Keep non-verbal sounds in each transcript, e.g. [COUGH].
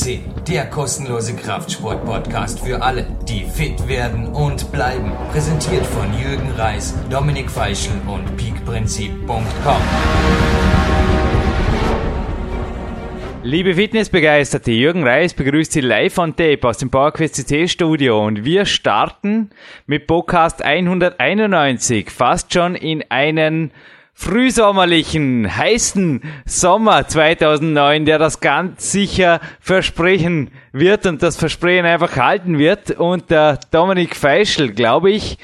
CC, der kostenlose Kraftsport-Podcast für alle, die fit werden und bleiben. Präsentiert von Jürgen Reis, Dominik Feischl und peakprinzip.com. Liebe Fitnessbegeisterte, Jürgen Reis begrüßt Sie live on tape aus dem PowerQuest CC Studio und wir starten mit Podcast 191, fast schon in einen frühsommerlichen, heißen Sommer 2009, der das ganz sicher versprechen wird und das Versprechen einfach halten wird. Und der Dominik Feischl, glaube ich,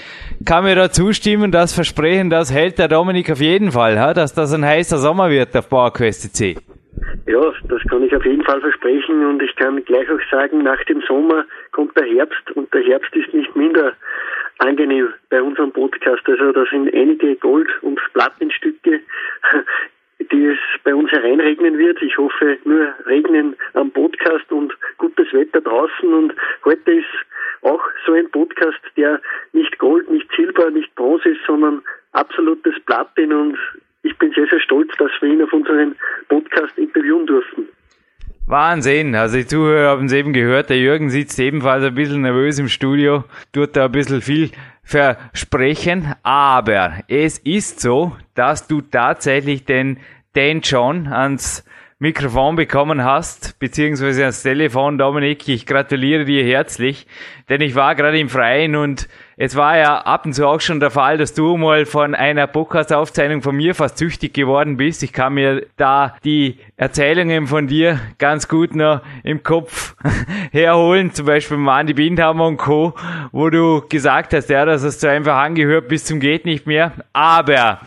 kann mir da zustimmen, das Versprechen, das hält der Dominik auf jeden Fall, dass das ein heißer Sommer wird auf PowerQuest C. Ja, das kann ich auf jeden Fall versprechen und ich kann gleich auch sagen, nach dem Sommer kommt der Herbst und der Herbst ist nicht minder angenehm bei unserem Podcast. Also da sind einige Gold- und Plattenstücke, [LAUGHS] die es bei uns hereinregnen wird. Ich hoffe nur Regnen am Podcast und gutes Wetter draußen. Und heute ist auch so ein Podcast, der nicht Gold, nicht Silber, nicht Bronze ist, sondern absolutes Platin. Und ich bin sehr, sehr stolz, dass wir ihn auf unseren Podcast interviewen durften. Wahnsinn. Also die Zuhörer haben es eben gehört, der Jürgen sitzt ebenfalls ein bisschen nervös im Studio, tut da ein bisschen viel versprechen, aber es ist so, dass du tatsächlich den Dan John ans Mikrofon bekommen hast, beziehungsweise ans Telefon, Dominik. Ich gratuliere dir herzlich, denn ich war gerade im Freien und es war ja ab und zu auch schon der Fall, dass du mal von einer Podcast-Aufzeichnung von mir fast süchtig geworden bist. Ich kann mir da die Erzählungen von dir ganz gut noch im Kopf [LAUGHS] herholen, zum Beispiel mit Andi Bindhammer und Co., wo du gesagt hast, ja, das hast du einfach angehört bis zum geht nicht mehr. Aber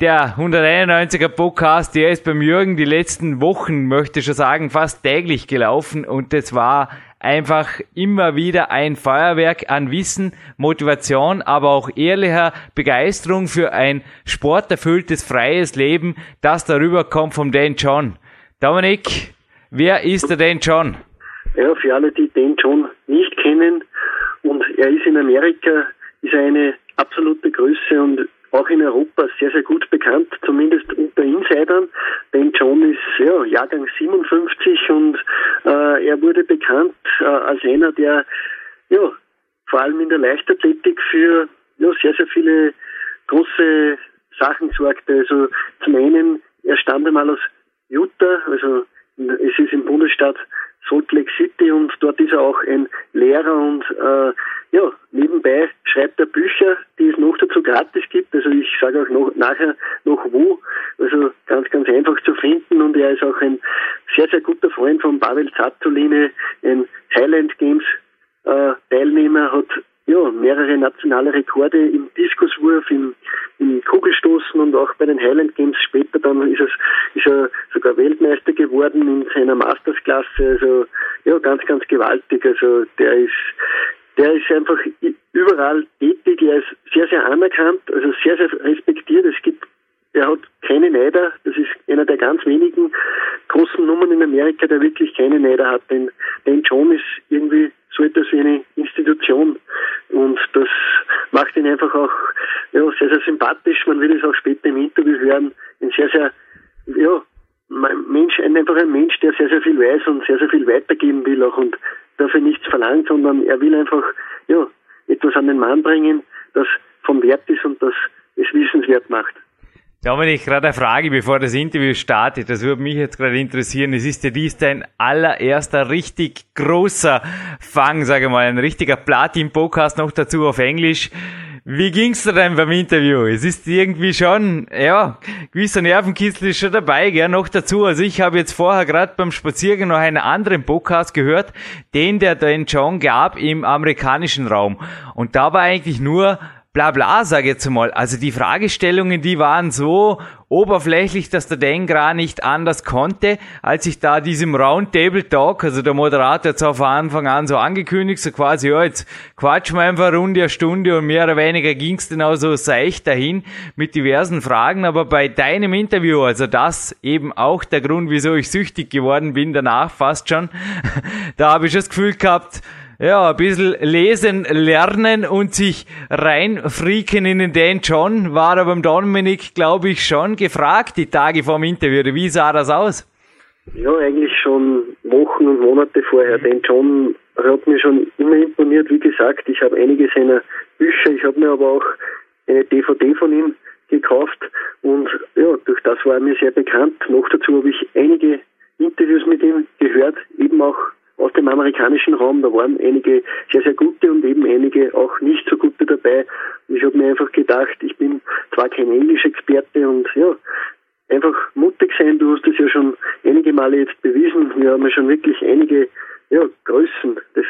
der 191er Podcast, der ist beim Jürgen die letzten Wochen, möchte ich schon sagen, fast täglich gelaufen und es war einfach immer wieder ein Feuerwerk an Wissen, Motivation, aber auch ehrlicher Begeisterung für ein sporterfülltes, freies Leben, das darüber kommt vom Dan John. Dominik, wer ist der Dan John? Ja, für alle, die Dan John nicht kennen und er ist in Amerika, ist er eine absolute Größe und auch in Europa sehr, sehr gut bekannt, zumindest unter Insidern. Ben John ist ja, Jahrgang 57 und äh, er wurde bekannt äh, als einer, der ja, vor allem in der Leichtathletik für ja, sehr, sehr viele große Sachen sorgte. Also zum einen, er stammt einmal aus Utah, also es ist im Bundesstaat Salt Lake City und dort ist er auch ein Lehrer und äh, ja, nebenbei schreibt er Bücher, die es noch dazu gratis gibt. Also ich sage auch noch nachher noch wo. Also ganz, ganz einfach zu finden und er ist auch ein sehr, sehr guter Freund von Pavel Zatuline, ein Highland Games äh, Teilnehmer, hat ja, mehrere nationale Rekorde im Diskuswurf, im, im Kugelstoßen und auch bei den Highland Games später dann ist, es, ist er sogar Weltmeister geworden in seiner Mastersklasse. Also ja, ganz, ganz gewaltig. Also der ist der ist einfach überall tätig, er ist sehr, sehr anerkannt, also sehr, sehr respektiert. Es gibt, er hat keine Neider, das ist einer der ganz wenigen großen Nummern in Amerika, der wirklich keine Neider hat. Denn, denn John ist irgendwie so etwas wie eine Institution und das macht ihn einfach auch ja, sehr, sehr sympathisch. Man wird es auch später im Interview hören. Ein sehr, sehr, ja, Mensch, einfach ein Mensch, der sehr, sehr viel weiß und sehr, sehr viel weitergeben will auch und dafür nichts verlangt, sondern er will einfach ja, etwas an den Mann bringen, das vom Wert ist und das es wissenswert macht. Dominik, gerade eine Frage, bevor das Interview startet. Das würde mich jetzt gerade interessieren. Es ist ja dies dein allererster richtig großer Fang, sage ich mal, ein richtiger Platin-Podcast noch dazu auf Englisch. Wie ging's dir denn beim Interview? Es ist irgendwie schon, ja, gewisser Nervenkitzel ist schon dabei, gell, noch dazu. Also ich habe jetzt vorher gerade beim Spaziergang noch einen anderen Podcast gehört, den der den John gab im amerikanischen Raum. Und da war eigentlich nur bla bla, sage ich jetzt mal. Also die Fragestellungen, die waren so oberflächlich, dass der Dan gar nicht anders konnte, als ich da diesem Roundtable Talk, also der Moderator hat von Anfang an so angekündigt, so quasi, ja, jetzt quatschen wir einfach Runde, eine Stunde und mehr oder weniger ging's dann auch so seicht dahin mit diversen Fragen, aber bei deinem Interview, also das eben auch der Grund, wieso ich süchtig geworden bin, danach fast schon, [LAUGHS] da habe ich das Gefühl gehabt, ja, ein bisschen lesen, lernen und sich reinfrieken in den Dan John war aber beim Dominik, glaube ich, schon gefragt, die Tage vor dem Interview. Wie sah das aus? Ja, eigentlich schon Wochen und Monate vorher. Mhm. Den John hat mir schon immer imponiert. Wie gesagt, ich habe einige seiner Bücher, ich habe mir aber auch eine DVD von ihm gekauft und ja, durch das war er mir sehr bekannt. Noch dazu habe ich einige Interviews mit ihm gehört, eben auch aus dem amerikanischen Raum. Da waren einige sehr, sehr gute und eben einige auch nicht so gute dabei. Und ich habe mir einfach gedacht, ich bin zwar kein Englisch-Experte und ja, einfach mutig sein. Du hast es ja schon einige Male jetzt bewiesen. Wir haben ja schon wirklich einige ja, Größen des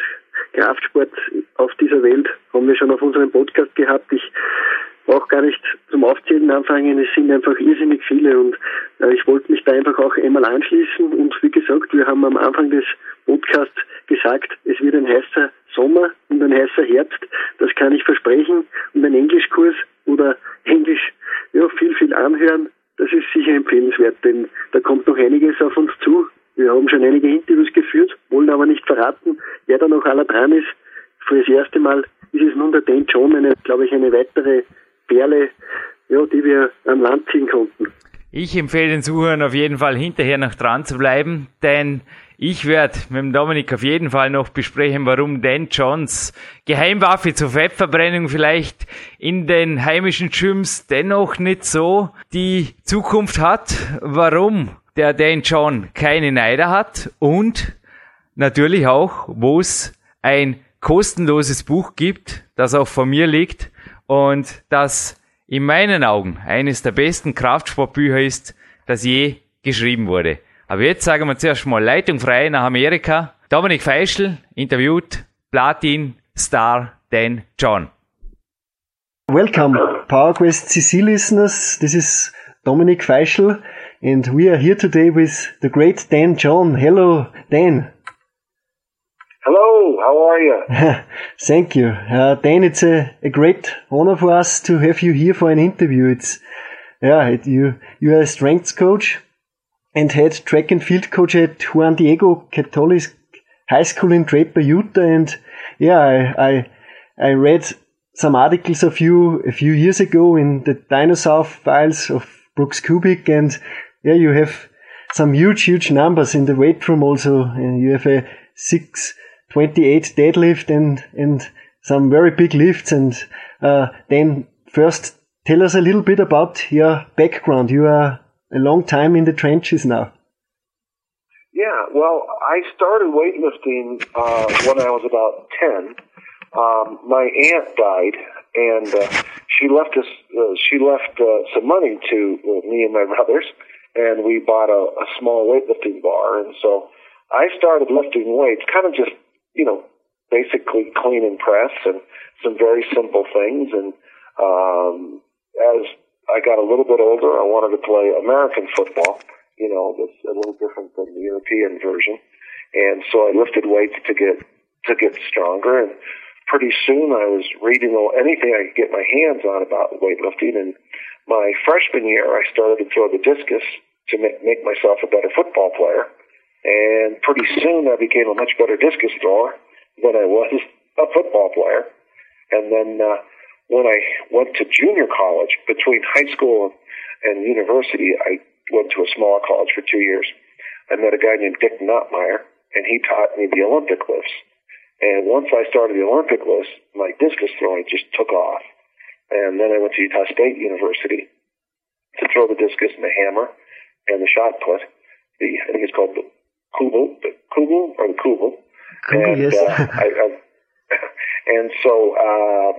Kraftsports auf dieser Welt haben wir schon auf unserem Podcast gehabt. Ich auch gar nicht zum Aufzählen anfangen. Es sind einfach irrsinnig viele und äh, ich wollte mich da einfach auch einmal anschließen. Und wie gesagt, wir haben am Anfang des Podcasts gesagt, es wird ein heißer Sommer und ein heißer Herbst. Das kann ich versprechen. Und ein Englischkurs oder Englisch ja, viel, viel anhören, das ist sicher empfehlenswert, denn da kommt noch einiges auf uns zu. Wir haben schon einige Interviews geführt, wollen aber nicht verraten, wer da noch aller dran ist. Für das erste Mal ist es nun der Dan John, eine, glaube ich, eine weitere Perle, ja, die wir am Land ziehen konnten. Ich empfehle den Zuhörern auf jeden Fall hinterher noch dran zu bleiben, denn ich werde mit dem Dominik auf jeden Fall noch besprechen, warum Dan Johns Geheimwaffe zur Fettverbrennung vielleicht in den heimischen Gyms dennoch nicht so die Zukunft hat, warum der Dan John keine Neider hat und natürlich auch, wo es ein kostenloses Buch gibt, das auch von mir liegt und das in meinen Augen eines der besten Kraftsportbücher ist, das je geschrieben wurde. Aber jetzt sagen wir zuerst mal Leitung frei nach Amerika. Dominik Feischl interviewt Platin Star Dan John. Welcome, PowerQuest CC listeners. This is Dominic Feischl, and we are here today with the great Dan John. Hello, Dan. Hello, how are you? [LAUGHS] Thank you. Uh, Dan, it's a, a great honor for us to have you here for an interview. It's, yeah, it, you, you are a strengths coach and head track and field coach at Juan Diego Catholic High School in Draper, Utah. And yeah, I, I, I read some articles of you a few years ago in the dinosaur files of Brooks Kubik. And yeah, you have some huge, huge numbers in the weight room also. And you have a 628 deadlift and, and some very big lifts. And uh, then first tell us a little bit about your background. You are a long time in the trenches now. Yeah, well, I started weightlifting uh, when I was about 10. Um, my aunt died, and uh, she left us. Uh, she left uh, some money to uh, me and my [LAUGHS] brothers, and we bought a, a small weightlifting bar. And so I started lifting weights, kind of just you know, basically clean and press and some very simple things. And um, as I got a little bit older. I wanted to play American football. You know, that's a little different than the European version. And so I lifted weights to get to get stronger. And pretty soon I was reading all anything I could get my hands on about weightlifting. And my freshman year, I started to throw the discus to make, make myself a better football player. And pretty soon I became a much better discus thrower than I was a football player. And then uh, when I went to junior college, between high school and university, I went to a smaller college for two years. I met a guy named Dick Notmeyer, and he taught me the Olympic lifts. And once I started the Olympic lifts, my discus throwing just took off. And then I went to Utah State University to throw the discus and the hammer and the shot put. The I think it's called the Kugel, the Kugel or the Kugel. Kugel and, yes. uh, I, I, [LAUGHS] and so uh,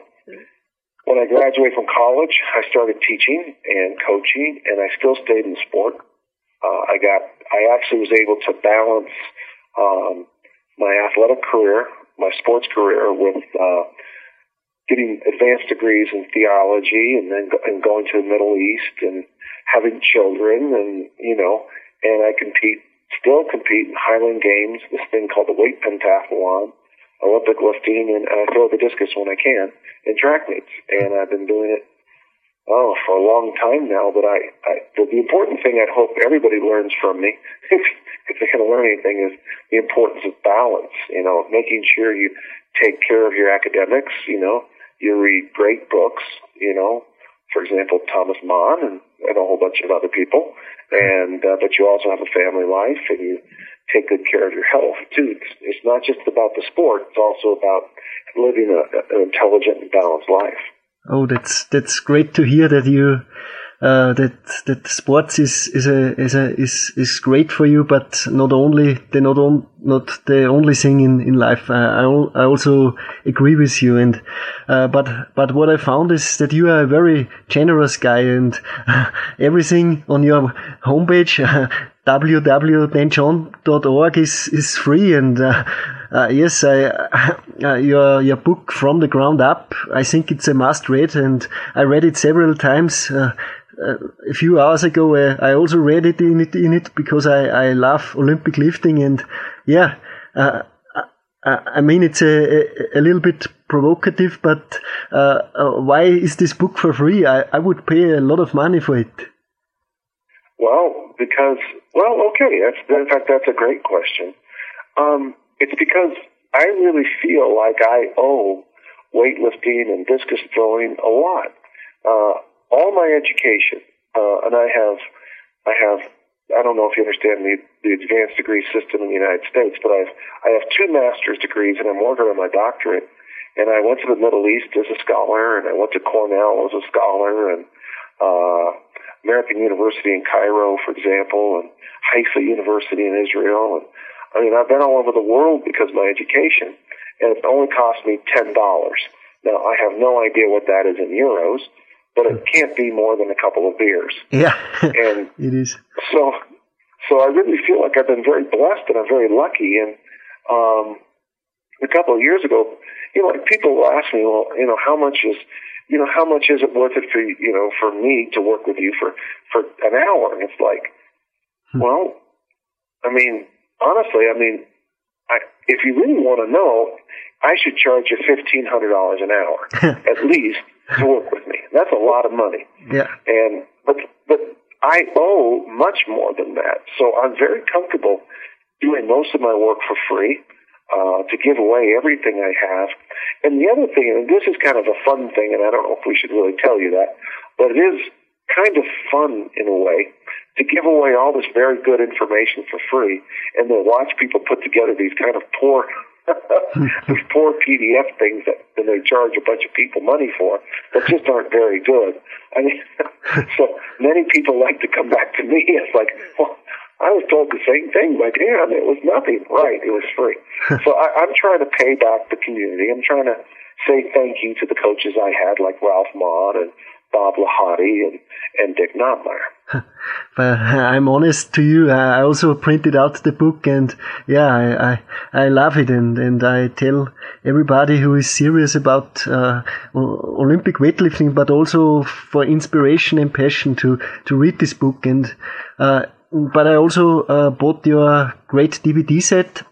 when I graduated from college, I started teaching and coaching, and I still stayed in sport. Uh, I got, I actually was able to balance um, my athletic career, my sports career, with uh, getting advanced degrees in theology, and then go, and going to the Middle East and having children, and you know, and I compete, still compete in Highland Games, this thing called the weight pentathlon Olympic lifting, and I throw the discus when I can in track meets. And I've been doing it oh for a long time now. But I, I the, the important thing I hope everybody learns from me, [LAUGHS] if, if they're going to learn anything, is the importance of balance. You know, making sure you take care of your academics. You know, you read great books. You know, for example, Thomas Mann and, and a whole bunch of other people. And uh, but you also have a family life, and you take good care of your health too. It's, it's not just about the sport; it's also about living a, an intelligent and balanced life. Oh, that's that's great to hear that you uh, that that sports is is a is a is is great for you, but not only the not on, not the only thing in in life. Uh, I I also agree with you, and uh, but but what I found is that you are a very generous guy, and [LAUGHS] everything on your homepage. [LAUGHS] www.danjohn.org is is free and uh, uh, yes I, [LAUGHS] your your book from the ground up I think it's a must read and I read it several times a few hours ago, uh, I also read it in it, in it because I, I love Olympic lifting and yeah, uh, I, mean it's a, a, little bit provocative, but uh, uh, why is this book for free? I, I would pay a lot of money for it. Well, because well, okay, that's in fact that's a great question. Um, it's because I really feel like I owe weightlifting and discus throwing a lot. Uh, all my education, uh, and I have, I have, I don't know if you understand the, the advanced degree system in the United States, but I have, I have two master's degrees and I'm working on my doctorate. And I went to the Middle East as a scholar, and I went to Cornell as a scholar, and uh, American University in Cairo, for example, and Haifa University in Israel. And I mean, I've been all over the world because of my education, and it only cost me ten dollars. Now I have no idea what that is in euros, but it can't be more than a couple of beers. Yeah, and [LAUGHS] it is. So, so I really feel like I've been very blessed and I'm very lucky. And um, a couple of years ago, you know, like people will ask me, well, you know, how much is, you know, how much is it worth it for you know for me to work with you for for an hour? And it's like, hmm. well, I mean, honestly, I mean, I, if you really want to know, I should charge you fifteen hundred dollars an hour [LAUGHS] at least to work with me. That's a lot of money. Yeah. And but but I owe much more than that. So I'm very comfortable doing most of my work for free, uh, to give away everything I have. And the other thing, and this is kind of a fun thing, and I don't know if we should really tell you that, but it is kind of fun in a way to give away all this very good information for free and then watch people put together these kind of poor [LAUGHS] these poor PDF things that, that they charge a bunch of people money for that just aren't very good. I mean, [LAUGHS] so many people like to come back to me. It's like, well, I was told the same thing by Dan. It was nothing. Right. It was free. [LAUGHS] so I, I'm trying to pay back the community. I'm trying to say thank you to the coaches I had, like Ralph Maughan and Bob Lahati and, and Dick Notmeyer. [LAUGHS] but I'm honest to you, I also printed out the book and yeah, I, I, I love it and, and I tell everybody who is serious about uh, Olympic weightlifting, but also for inspiration and passion to, to read this book. And uh, but I also uh, bought your great DVD set.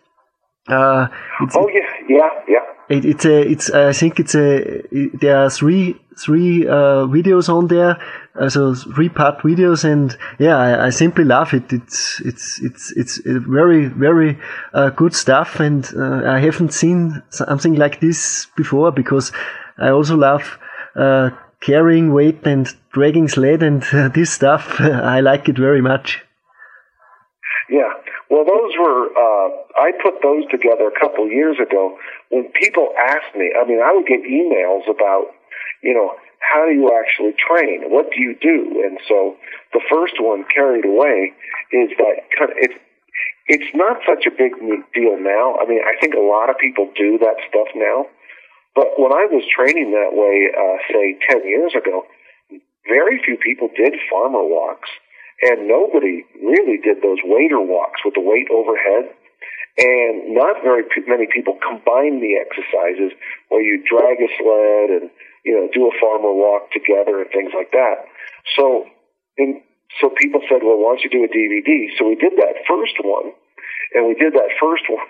Uh, oh yeah, yeah, yeah. It, it's a, it's, I think it's a, there are three, three, uh, videos on there, uh, so three part videos, and yeah, I, I, simply love it. It's, it's, it's, it's very, very, uh, good stuff, and, uh, I haven't seen something like this before because I also love, uh, carrying weight and dragging sled and uh, [LAUGHS] this stuff. [LAUGHS] I like it very much. Yeah, well, those were, uh, I put those together a couple years ago. When people asked me, I mean, I would get emails about, you know, how do you actually train? What do you do? And so the first one, Carried Away, is that it's, it's not such a big deal now. I mean, I think a lot of people do that stuff now. But when I was training that way, uh, say 10 years ago, very few people did farmer walks and nobody really did those waiter walks with the weight overhead. And not very many people combine the exercises where you drag a sled and, you know, do a farmer walk together and things like that. So, and so people said, well, why don't you do a DVD? So we did that first one and we did that first one.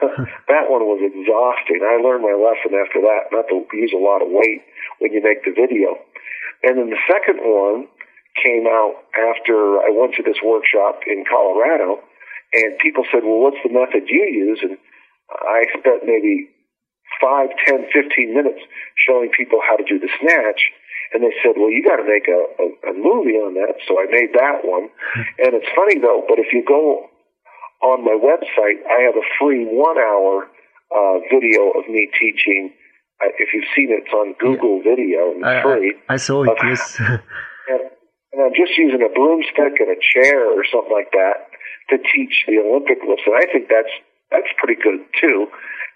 [LAUGHS] that one was exhausting. I learned my lesson after that, not to use a lot of weight when you make the video. And then the second one, came out after I went to this workshop in Colorado, and people said, "Well, what's the method you use?" And I spent maybe five, ten, fifteen minutes showing people how to do the snatch. And they said, well, you got to make a, a, a movie on that. So I made that one. [LAUGHS] And it's funny though, but if you go on my website, I have a free one hour uh, video of me teaching. Uh, if you've seen it, it's on Google yeah. Video. It's I, free. I, I saw it. Of, yes. [LAUGHS] and, and I'm just using a broomstick and a chair or something like that to teach the Olympic lifts, and I think that's that's pretty good too.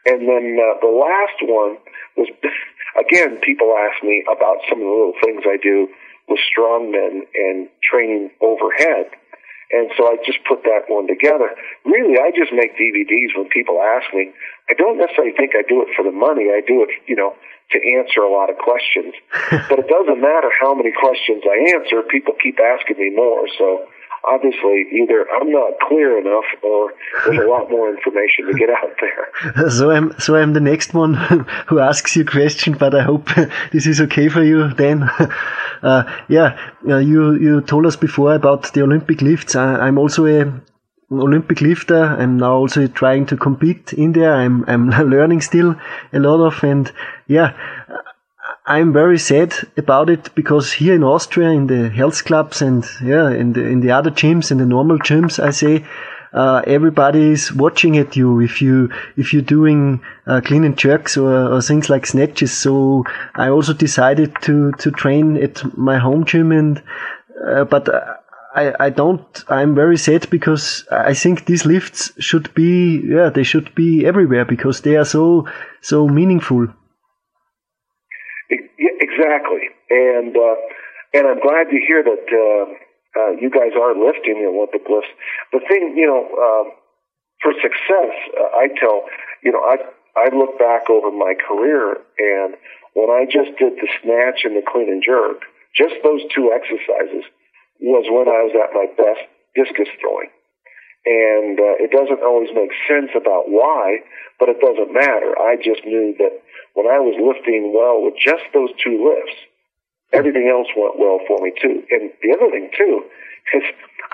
And then uh, the last one was [LAUGHS] again, people ask me about some of the little things I do with strongmen and training overhead. And so I just put that one together. Really, I just make DVDs when people ask me. I don't necessarily think I do it for the money. I do it, you know, to answer a lot of questions. [LAUGHS] but it doesn't matter how many questions I answer. People keep asking me more. So obviously either I'm not clear enough or there's a lot more information to get out there. [LAUGHS] So I'm so I'm the next one [LAUGHS] who asks you a question, but I hope [LAUGHS] this is okay for you then. Uh, yeah, uh, you you told us before about the Olympic lifts. I, I'm also a Olympic lifter. I'm now also trying to compete in there. I'm I'm learning still a lot of and yeah, I'm very sad about it because here in Austria, in the health clubs and yeah, in the in the other gyms, in the normal gyms, I say uh, everybody is watching at you if you if you're doing uh, clean and jerks or, or, things like snatches. So I also decided to to train at my home gym and uh, but. I, I don't, I'm very sad because I think these lifts should be, yeah, they should be everywhere because they are so, so meaningful. Exactly, and uh, and I'm glad to hear that uh, uh, you guys are lifting the Olympic lifts. The thing, you know, uh, for success, uh, I tell, you know, I I look back over my career, and when I just did the snatch and the clean and jerk, just those two exercises was when I was at my best discus throwing. And uh, it doesn't always make sense about why, but it doesn't matter. I just knew that when I was lifting well with just those two lifts, everything else went well for me too. And the other thing too is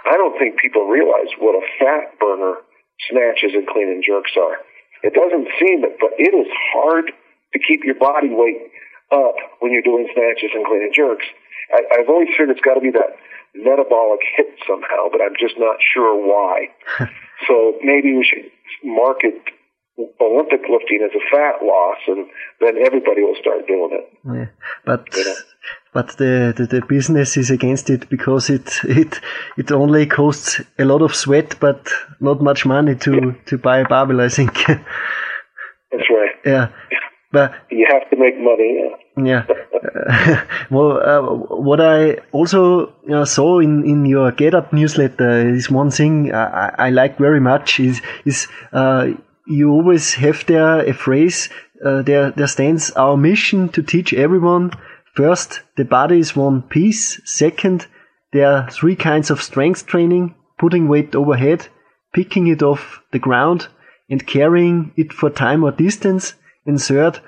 I don't think people realize what a fat burner snatches and clean and jerks are. It doesn't seem it, but it is hard to keep your body weight up when you're doing snatches and clean and jerks. I, I've always figured it's got to be that metabolic hit somehow, but I'm just not sure why. [LAUGHS] so maybe we should market Olympic lifting as a fat loss, and then everybody will start doing it. Yeah, but you know? [LAUGHS] but the, the, the business is against it because it it it only costs a lot of sweat, but not much money to yeah. to buy a barbell. I think. [LAUGHS] That's right. [LAUGHS] Yeah, but you have to make money. Yeah. yeah. well, uh, what I also uh, saw in, in your Get Up newsletter is one thing I, I like very much is is uh, you always have there a phrase uh, there there stands our mission to teach everyone. First the body is one piece. Second there are three kinds of strength training putting weight overhead picking it off the ground and carrying it for time or distance. And third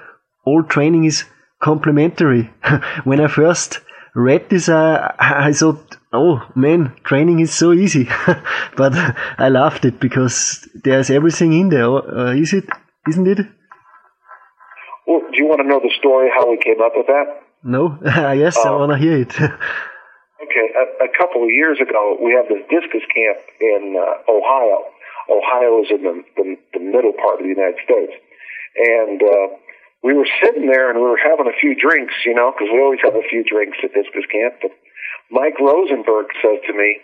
all training is complementary. [LAUGHS] When i first read this I, I thought oh man, training is so easy. [LAUGHS] but I loved it because there's everything in there. Uh, is it? Isn't it? Well, do you want to know the story how we came up with that? No. [LAUGHS] yes, um, I want to hear it. [LAUGHS] okay, a, a, couple of years ago, we had this discus camp in uh, Ohio. Ohio is in the, the, the middle part of the United States, and uh, we were sitting there and we were having a few drinks, you know, because we always have a few drinks at discus camp. But Mike Rosenberg said to me,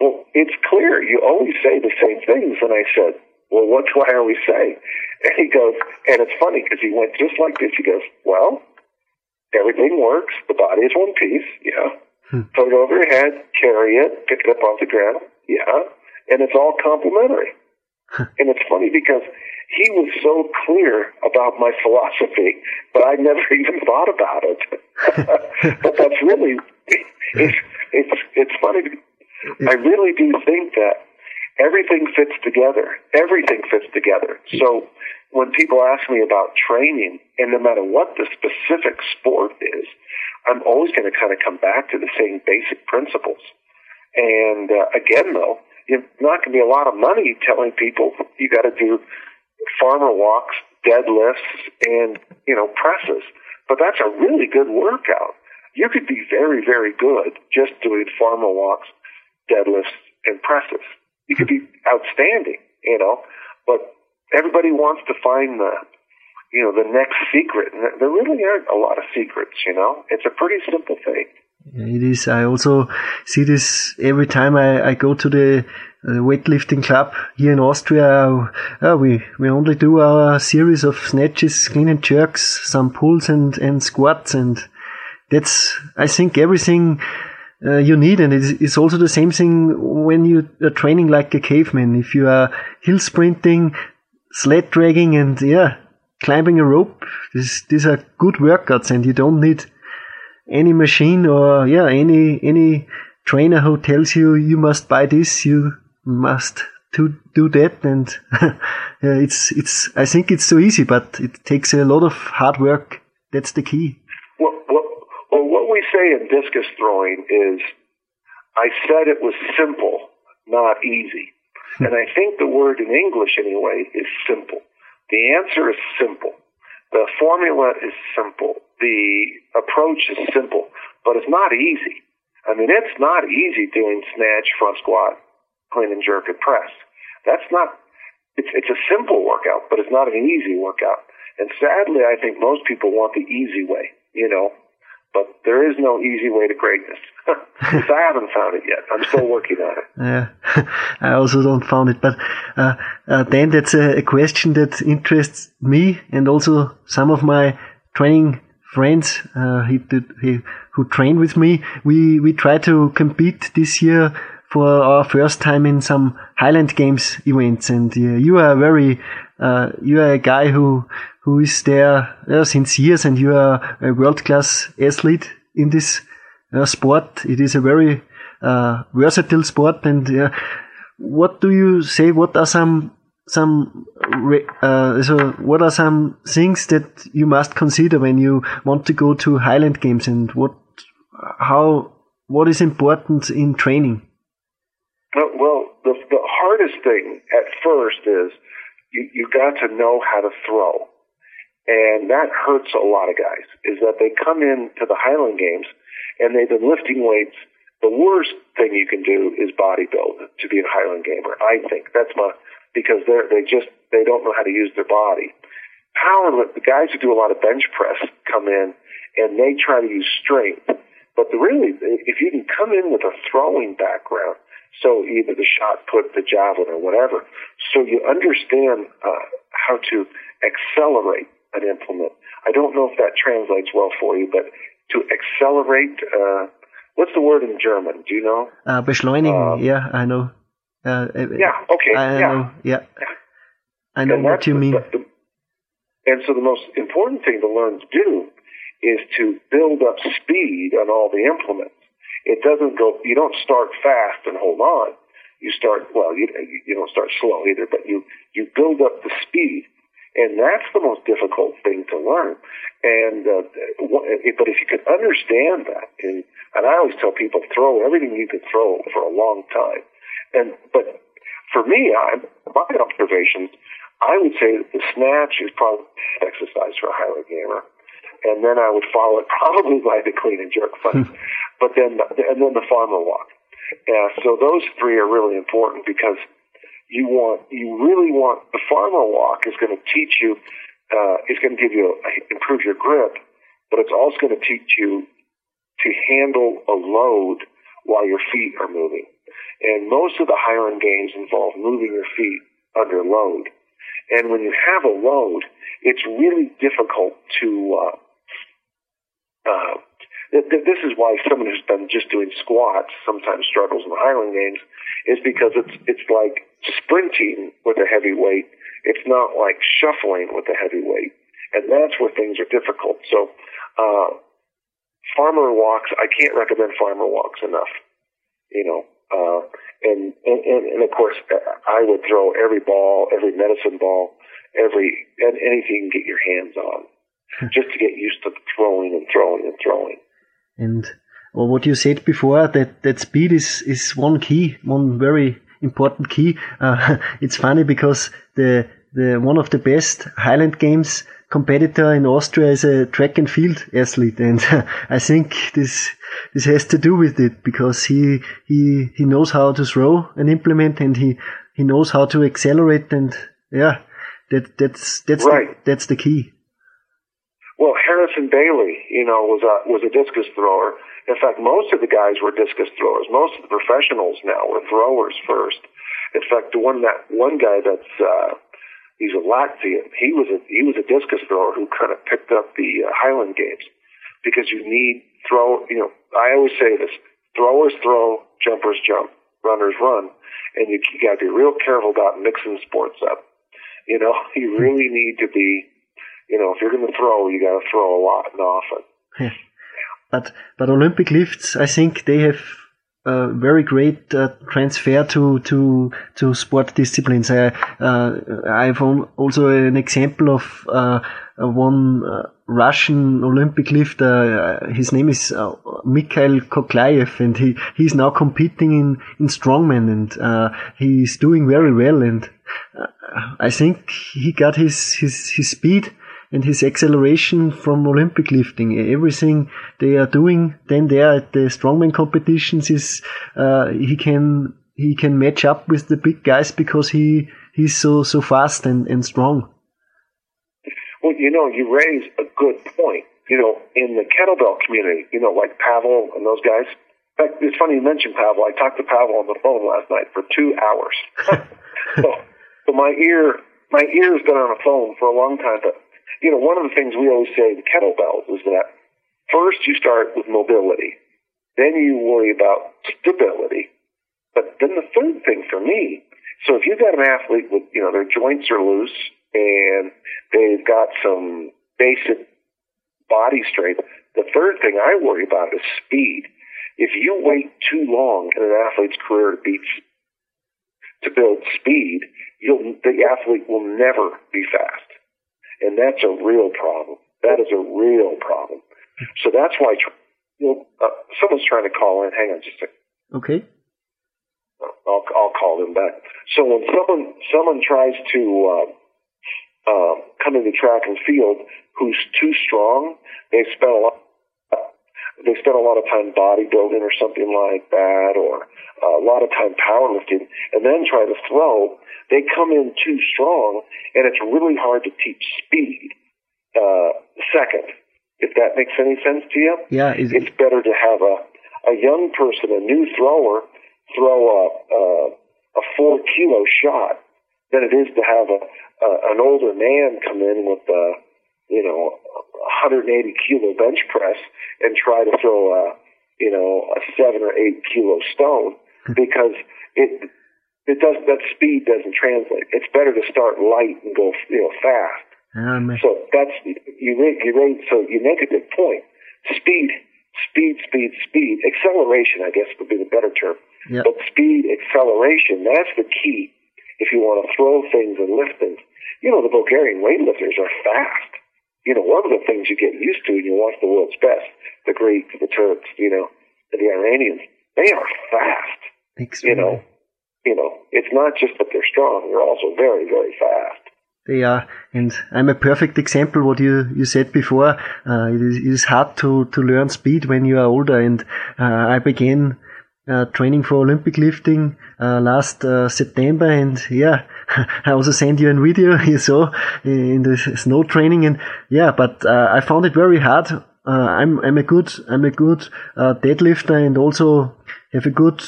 well, it's clear you always say the same things. And I said, well, what do I always say? And he goes, and it's funny because he went just like this. He goes, well, everything works. The body is one piece. Yeah. Hmm. Put it over your head, carry it, pick it up off the ground. Yeah. And it's all complementary. and it's funny because he was so clear about my philosophy, but I never [LAUGHS] even thought about it. [LAUGHS] but that's really it's it's it's funny. I really do think that everything fits together. Everything fits together. So when people ask me about training, and no matter what the specific sport is, I'm always going to kind of come back to the same basic principles. And uh, again, though, you're not going to be a lot of money telling people you got to do farmer walks, deadlifts, and you know presses. But that's a really good workout you could be very, very good just doing farmer walks, deadlifts, and presses. You could be outstanding. you know. But everybody wants to find the, you know, the next secret. And there really aren't a lot of secrets, you know. It's a pretty simple thing. It is. I also see this every time I, I go to the uh, weightlifting club here in Austria. Uh, we we only do our series of snatches, clean and jerks, some pulls and and squats, and that's I think everything. Uh, you need, and it's, it's also the same thing when you are training like a caveman. If you are hill sprinting, sled dragging, and yeah, climbing a rope, this, these are good workouts, and you don't need any machine or yeah any any trainer who tells you you must buy this you must to do that and [LAUGHS] it's it's I think it's so easy but it takes a lot of hard work that's the key we say in discus throwing is I said it was simple not easy hmm. and I think the word in English anyway is simple the answer is simple the formula is simple the approach is simple, but it's not easy. I mean, it's not easy doing snatch, front squat, clean and jerk, and press. That's not, it's, it's a simple workout, but it's not an easy workout. And sadly, I think most people want the easy way, you know, but there is no easy way to greatness. [LAUGHS] I haven't found it yet. I'm still working on it. Yeah, [LAUGHS] I also don't found it. But uh, uh, then that's a, a question that interests me and also some of my training friends uh, he did, he, who trained with me. We we try to compete this year for our first time in some Highland Games events, and uh, you are very uh, you are a guy who who is there uh, since years, and you are a world class athlete in this uh, sport. It is a very uh, versatile sport, and what do you say? What are some some uh, so what are some things that you must consider when you want to go to Highland Games and what how what is important in training? Well, the, the hardest thing at first is you, you got to know how to throw. And that hurts a lot of guys, is that they come in to the Highland Games and they've been lifting weights. The worst thing you can do is bodybuild to be a Highland Gamer. I think that's my because they're they just they don't know how to use their body. Power the guys who do a lot of bench press come in and they try to use strength. But the really, if you can come in with a throwing background, so either the shot put, the javelin, or whatever, so you understand uh, how to accelerate an implement. I don't know if that translates well for you, but to accelerate, uh, what's the word in German? Do you know? Uh, beschleunigen, um, yeah, I know. Uh, yeah. Okay. I yeah. know. Yeah. yeah. I know what you mean. The, and so the most important thing to learn to do is to build up speed on all the implements. It doesn't go. You don't start fast and hold on. You start well. You you don't start slow either, but you you build up the speed, and that's the most difficult thing to learn. And uh, but if you could understand that, and and I always tell people throw everything you can throw for a long time and but for me, I, my observations, I would say that the snatch is probably exercise for a Highland gamer, and then I would follow it probably by the clean and jerk fight, hmm. but then and then the farmer walk. Yeah, so those three are really important because you want you really want the farmer walk is going to teach you uh, is going to give you improve your grip, but it's also going to teach you to handle a load while your feet are moving. And most of the Highland games involve moving your feet under load. And when you have a load, it's really difficult to, uh, uh, this is why someone who's been just doing squats sometimes struggles in the Highland games is because it's, it's like sprinting with a heavy weight. It's not like shuffling with a heavy weight. And that's where things are difficult. So, uh, farmer walks, I can't recommend farmer walks enough. You know, uh, and, and, and, of course, I would throw every ball, every medicine ball, every, and anything you can get your hands on, just to get used to throwing and throwing and throwing. And well, what you said before, that, that speed is, is one key, one very important key. Uh, [LAUGHS] it's funny because the, the, one of the best Highland games competitor in Austria is a track and field athlete, and [LAUGHS] I think this this has to do with it because he he he knows how to throw an implement and he he knows how to accelerate, and yeah, that that's that's Right. the, that's the key. Well, Harrison Bailey, you know, was a was a discus thrower. In fact, most of the guys were discus throwers. Most of the professionals now were throwers first. In fact, the one that one guy that's uh, he's a Latvian. He was a he was a discus thrower who kind of picked up the uh, Highland games because you need throw. You know, I always say this: throwers throw, jumpers jump, runners run, and you, you got to be real careful about mixing sports up. You know, [LAUGHS] you really need to be you know, if you're going to throw, you got to throw a lot and often. But but Olympic lifts, I think they have a very great uh, transfer to to to sport disciplines. I uh, I've also an example of uh, one uh, Russian Olympic lifter. Uh, his name is Mikhail Koklyaev, and he he's now competing in in strongman, and he's doing very well. And I think he got his his his speed and his acceleration from Olympic lifting. Everything they are doing then there at the strongman competitions is uh, he can he can match up with the big guys because he he's so so fast and, and strong. Well, you know, you raise a good point. You know, in the kettlebell community, you know, like Pavel and those guys. In fact, it's funny you mentioned Pavel. I talked to Pavel on the phone last night for two hours. [LAUGHS] so, so my ear, my ear's been on the phone for a long time. But you know, one of the things we always say with kettlebells is that first you start with mobility, then you worry about stability, but then the third thing for me, so if you've got an athlete with, you know, their joints are loose and they've got some basic body strength, the third thing I worry about is speed. If you wait too long in an athlete's career to beat, to build speed, you'll, the athlete will never be fast. And that's a real problem. That is a real problem. So that's why, you know, uh, someone's trying to call in. Hang on just a second. Okay. I'll, I'll call them back. So when someone someone tries to uh, uh, come into track and field who's too strong, they spend a lot. They spend a lot of time bodybuilding or something like that, or uh, a lot of time powerlifting, and then try to throw. They come in too strong, and it's really hard to teach speed. Uh, second, if that makes any sense to you, Yeah. Is, it's better to have a a young person, a new thrower, throw a a, a four kilo shot than it is to have a, a an older man come in with a you know 180 kilo bench press and try to throw a you know a seven or eight kilo stone because it it does that speed doesn't translate. It's better to start light and go you know fast. um, So that's you make you make so you make a good point. Speed, speed, speed, speed. Acceleration, I guess, would be the better term. Yeah. But speed, acceleration, that's the key. If you want to throw things and lift things, you know the Bulgarian weightlifters are fast. You know, one of the things you get used to when you watch the world's best, the Greeks, the Turks, you know, the Iranians, they are fast. You know, you know, it's not just that they're strong; they're also very, very fast. They are, and I'm a perfect example. What you, you said before, uh, it, is, it is hard to, to learn speed when you are older. And uh, I began uh, training for Olympic lifting uh, last uh, September, and yeah, [LAUGHS] I also sent you a video [LAUGHS] you saw in the snow training, and yeah, but uh, I found it very hard. Uh, I'm I'm a good I'm a good deadlifter and also have a good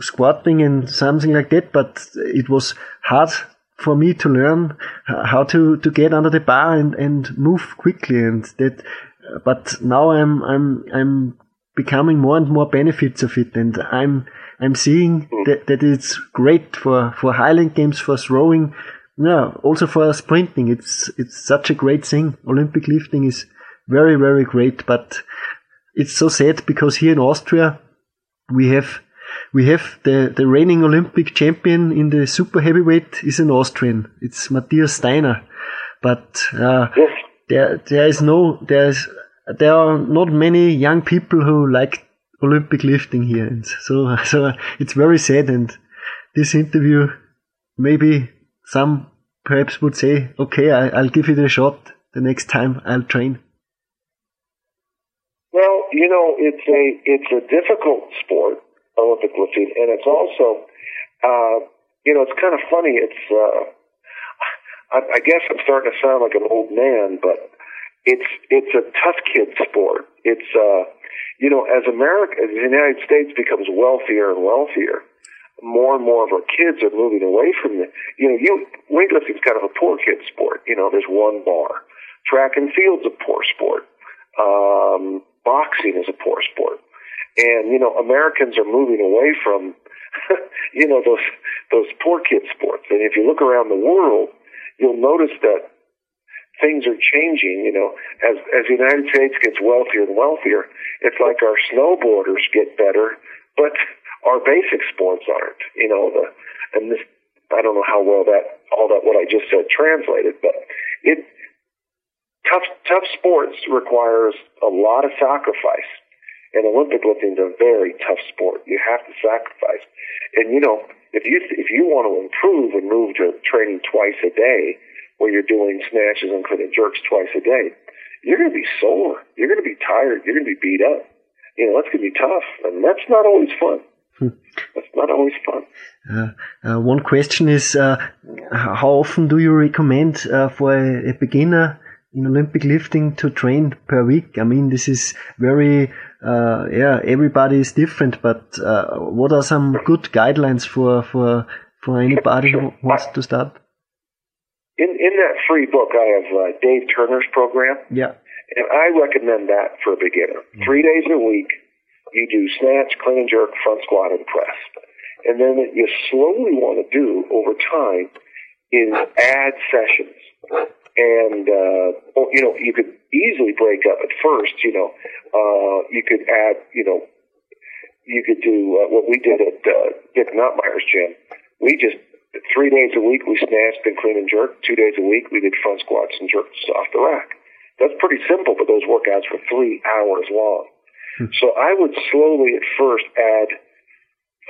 squatting and something like that. But it was hard for me to learn how to, to get under the bar and, and move quickly and that but now I'm I'm I'm becoming more and more benefits of it and I'm I'm seeing that, that it's great for, for Highland games for throwing yeah also for sprinting it's it's such a great thing Olympic lifting is very very great but it's so sad because here in Austria we have we have the, the reigning Olympic champion in the super heavyweight is an Austrian. It's Matthias Steiner. But uh, Yes. there there is no there's there are not many young people who like Olympic lifting here, and so so it's very sad. And this interview, maybe some perhaps would say, okay, I, I'll give it a shot the next time I'll train. Well, you know, it's a it's a difficult sport, Olympic lifting, and it's also uh, you know, it's kind of funny. It's, uh, I, I guess I'm starting to sound like an old man, but it's it's a tough kid sport. It's uh, you know, as America, as the United States becomes wealthier and wealthier, more and more of our kids are moving away from the. You know, you weightlifting is kind of a poor kid sport. You know, there's one bar. Track and field's a poor sport. Um, boxing is a poor sport, and you know, Americans are moving away from. [LAUGHS] you know those those poor kid sports, and if you look around the world, you'll notice that things are changing. You know, as as the United States gets wealthier and wealthier, it's like our snowboarders get better, but our basic sports aren't. You know, the and this I don't know how well that all that what I just said translated, but it tough tough sports requires a lot of sacrifice. And Olympic lifting is a very tough sport. You have to sacrifice. And you know, if you if you want to improve and move to training twice a day, where you're doing snatches and clean jerks twice a day, you're going to be sore. You're going to be tired. You're going to be beat up. You know, that's going to be tough. And that's not always fun. Hmm. That's not always fun. Uh, uh, one question is, uh, how often do you recommend uh, for a, a, beginner in Olympic lifting to train per week? I mean, this is very, uh, yeah, everybody is different, but uh, what are some good guidelines for, for, for anybody who wants to start? In in that free book, I have uh, Dave Turner's program. Yeah. And I recommend that for a beginner. Mm-hmm. Three days a week, you do snatch, clean and jerk, front squat, and press. And then what you slowly want to do over time is add sessions. And, uh, you know, you could easily break up at first, you know, uh, you could add, you know, you could do uh, what we did at uh, Dick Notmeyer's gym. We just Three days a week we snatched and clean and jerk. Two days a week we did front squats and jerks off the rack. That's pretty simple, but those workouts were three hours long. Hmm. So I would slowly at first add,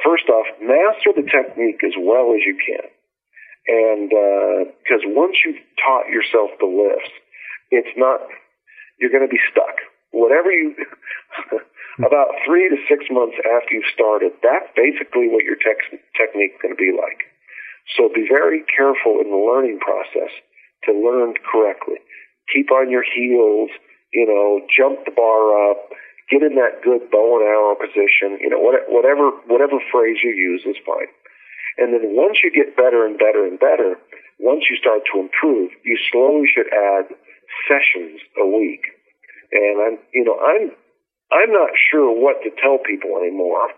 first off, master the technique as well as you can. And, because uh, once you've taught yourself the lifts, it's not, you're going to be stuck. Whatever you, [LAUGHS] about three to six months after you've started, that's basically what your tech, technique is going to be like. So be very careful in the learning process to learn correctly. Keep on your heels, you know, jump the bar up, get in that good bow and arrow position, you know, whatever, whatever phrase you use is fine. And then once you get better and better and better, once you start to improve, you slowly should add sessions a week. And I'm, you know, I'm, I'm not sure what to tell people anymore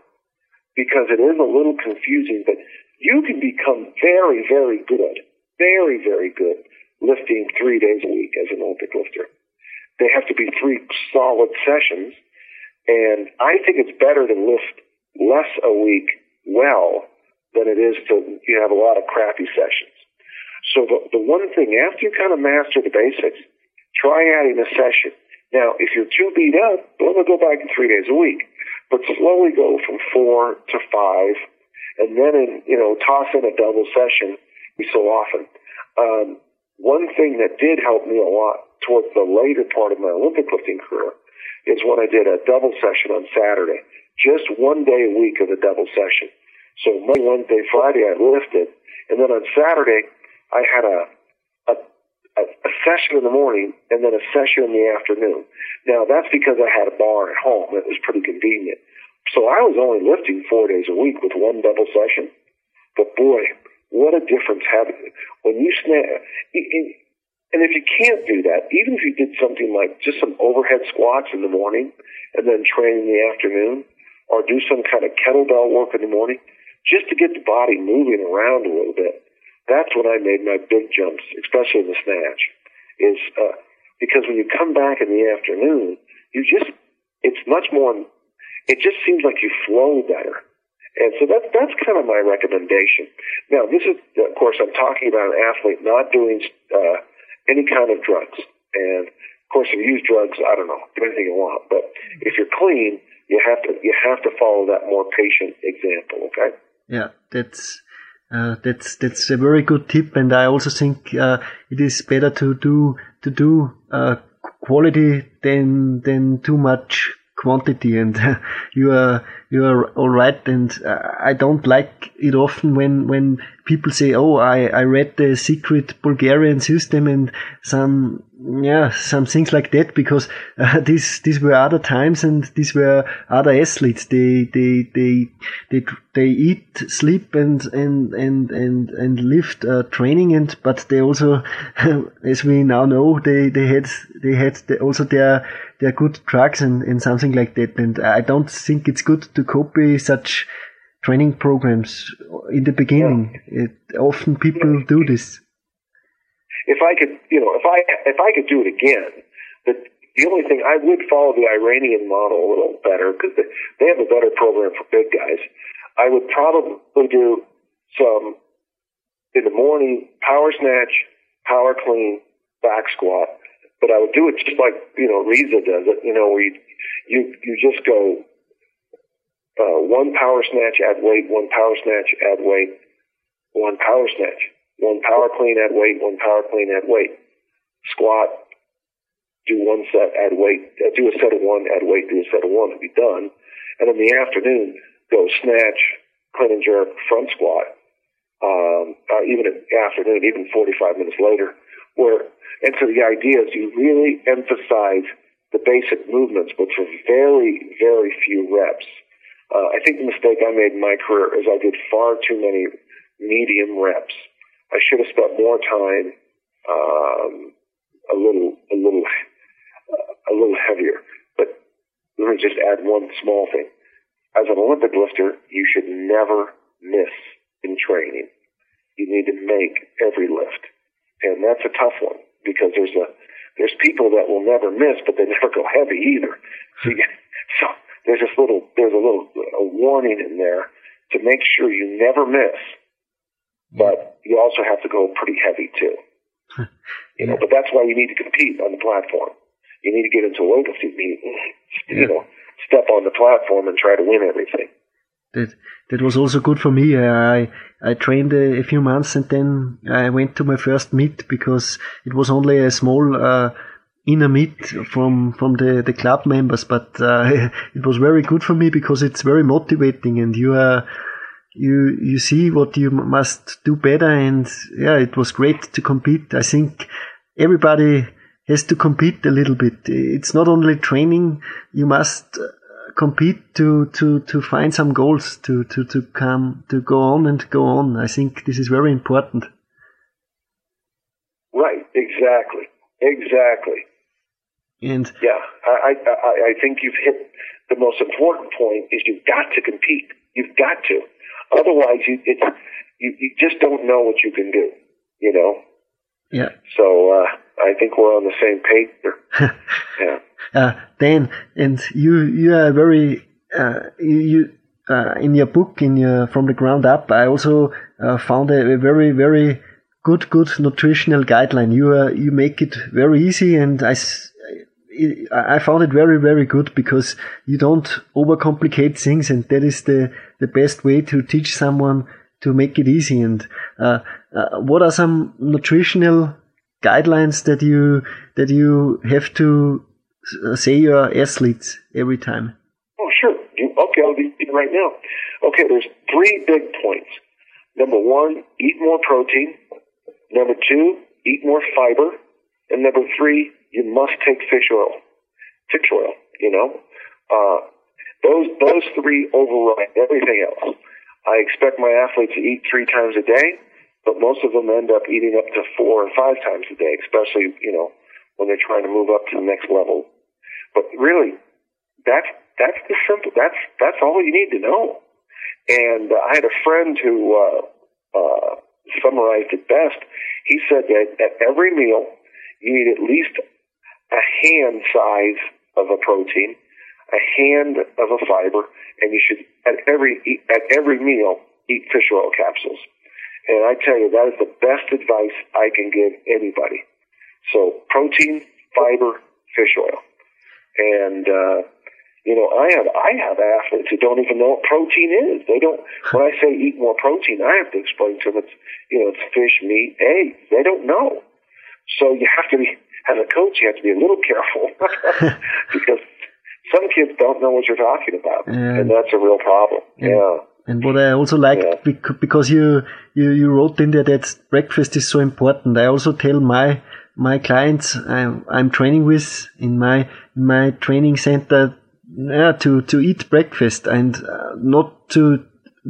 because it is a little confusing, but you can become very, very good, very, very good lifting three days a week as an Olympic lifter. They have to be three solid sessions. And I think it's better to lift less a week well than it is to you have a lot of crappy sessions. So the, the one thing, after you kind of master the basics, try adding a session. Now, if you're too beat up, then we'll go back to three days a week. But slowly go from four to five and then in, you know toss in a double session so often. Um, one thing that did help me a lot towards the later part of my Olympic lifting career is when I did a double session on Saturday, just one day a week of a double session. So Monday, Wednesday, Friday I lifted, and then on Saturday I had a a, a session in the morning and then a session in the afternoon. Now that's because I had a bar at home. It was pretty convenient. So I was only lifting four days a week with one double session. But boy, what a difference having when you snap. And if you can't do that, even if you did something like just some overhead squats in the morning and then train in the afternoon, or do some kind of kettlebell work in the morning, just to get the body moving around a little bit, that's when I made my big jumps, especially in the snatch. Is uh, because when you come back in the afternoon, you just it's much more it just seems like you flow better. And so that's that's kind of my recommendation. Now, this is, of course, I'm talking about an athlete not doing uh, any kind of drugs. And of course, if you use drugs, I don't know, do anything you want. But if you're clean, you have to you have to follow that more patient example. Okay? Yeah, that's uh, that's that's a very good tip, and I also think uh, it is better to do to do uh, quality than than too much quantity and [LAUGHS] you are you are all right and uh, I don't like it often when when people say oh I I read the secret Bulgarian system and some yeah some things like that because uh, [LAUGHS] these these were other times and these were other athletes. They they they they they eat sleep and and and and and lift uh, training and but they also [LAUGHS] as we now know they they had they had also their their good drugs and and something like that. And I don't think it's good to copy such training programs in the beginning yeah. it, often people do this if I could, you know, if I if I could do it again, the the only thing I would follow the Iranian model a little better because they, they have a better program for big guys. I would probably do some in the morning power snatch, power clean, back squat, but I would do it just like you know Reza does it. You know, where you you, you just go uh, one power snatch, add weight, one power snatch, add weight, one power snatch one power clean, add weight, one power clean, add weight. Squat, do one set, add weight, uh, do a set of one, add weight, do a set of one, and be done. And in the afternoon, go snatch, clean and jerk, front squat, um, uh, even in the afternoon, even 45 minutes later, where, and so the idea is you really emphasize the basic movements, but for very, very few reps. Uh, I think the mistake I made in my career is I did far too many medium reps. I should have spent more time, um, a little, a little, uh, a little heavier. But let me just add one small thing. As an Olympic lifter, you should never miss in training. You need to make every lift. And that's a tough one because there's a, there's people that will never miss, but they never go heavy either. [LAUGHS] So, you, so there's this little, there's a little a warning in there to make sure you never miss but you also have to go pretty heavy too. [LAUGHS] you know, but that's why you need to compete on the platform. You need to get into weightlifting meeting, you know, step on the platform and try to win everything. That that was also good for me. I I trained a, a few months and then I went to my first meet because it was only a small uh, inner meet from from the the club members, but uh, [LAUGHS] it was very good for me because it's very motivating and you are you you see what you must do better and yeah it was great to compete. I think everybody has to compete a little bit. It's not only training. You must uh, compete to to to find some goals to to to come to go on and go on. I think this is very important. Right. Exactly. Exactly and yeah i i i think you've hit the most important point is you've got to compete you've got to Otherwise, you it's you, you just don't know what you can do. You know. Yeah. So uh, I think we're on the same page. [LAUGHS] yeah. Uh, Dan, and you you are very uh, you uh, in your book in your from the ground up. I also uh, found a, a, very very good good nutritional guideline. You uh, you make it very easy, and I I found it very, very good because you don't overcomplicate things, and that is the, the best way to teach someone to make it easy. And uh, uh, what are some nutritional guidelines that you that you have to uh, say your athletes every time? Oh, sure. Okay, I'll be right now. Okay, there's three big points. Number one, eat more protein. Number two, eat more fiber. And number three, you must take fish oil. Fish oil, you know. Uh, those those three override everything else. I expect my athletes to eat three times a day, but most of them end up eating up to four or five times a day, especially you know when they're trying to move up to the next level. But really, that's that's the simple. That's that's all you need to know. And uh, I had a friend who uh, uh, summarized it best. He said that at every meal, you need at least a hand size of a protein, a hand of a fiber, and you should at every at every meal eat fish oil capsules. And I tell you, that is the best advice I can give anybody. So protein, fiber, fish oil, and uh, you know, I have I have athletes who don't even know what protein is. They don't. When I say eat more protein, I have to explain to them it's you know it's fish, meat, eggs. They don't know. So you have to be as a coach, you have to be a little [LAUGHS] careful [LAUGHS] because some kids don't know what you're talking about, Yeah. and that's a real problem. Yeah. Yeah. And what I also like, Yeah. bec- because you, you, you wrote in there that breakfast is so important. I also tell my, my clients I'm, I'm training with in my, in my training center, yeah, to, to eat breakfast and uh, not to,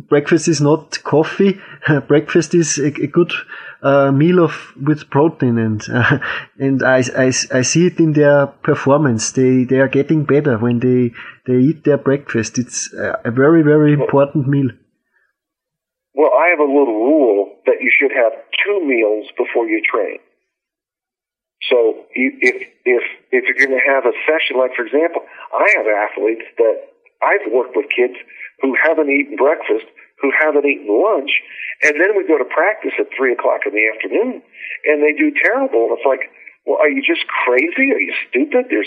breakfast is not coffee. [LAUGHS] breakfast is a, a good, uh, meal of, with protein and, uh, [LAUGHS] and I, I, I see it in their performance. They, they are getting better when they, they eat their breakfast. It's a very, very important meal. Well, I have a little rule that you should have two meals before you train. So you, if if if you're going to have a session, like for example, I have athletes that I've worked with kids who haven't eaten breakfast, who haven't eaten lunch, and then we go to practice at three o'clock in the afternoon, and they do terrible. And it's like, well, are you just crazy? Are you stupid? There's,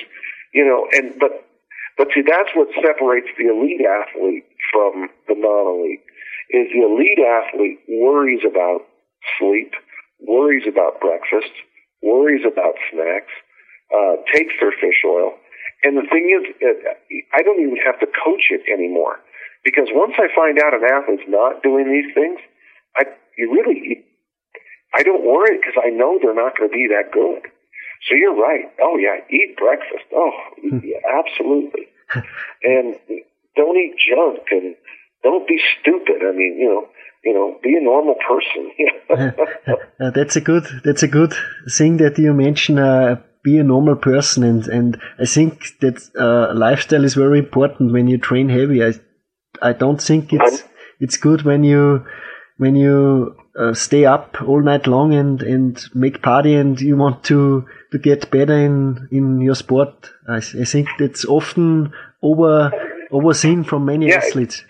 you know, and but but see, that's what separates the elite athlete from the non-elite. Is the elite athlete worries about sleep, worries about breakfast, worries about snacks, uh, takes their fish oil. And the thing is, uh, I don't even have to coach it anymore because once I find out an athlete's not doing these things, I you really I don't worry because I know they're not going to be that good. So you're right. Oh yeah, eat breakfast. Oh, yeah, absolutely. and don't eat junk and don't be stupid. I mean, you know, you know, be a normal person. [LAUGHS] Uh, that's a good that's a good thing that you mention. Uh, be a normal person, and and I think that uh, lifestyle is very important when you train heavy. I I don't think it's it's good when you when you uh, stay up all night long and and make party and you want to to get better in in your sport. I, I think that's often over overseen from many Yeah. athletes.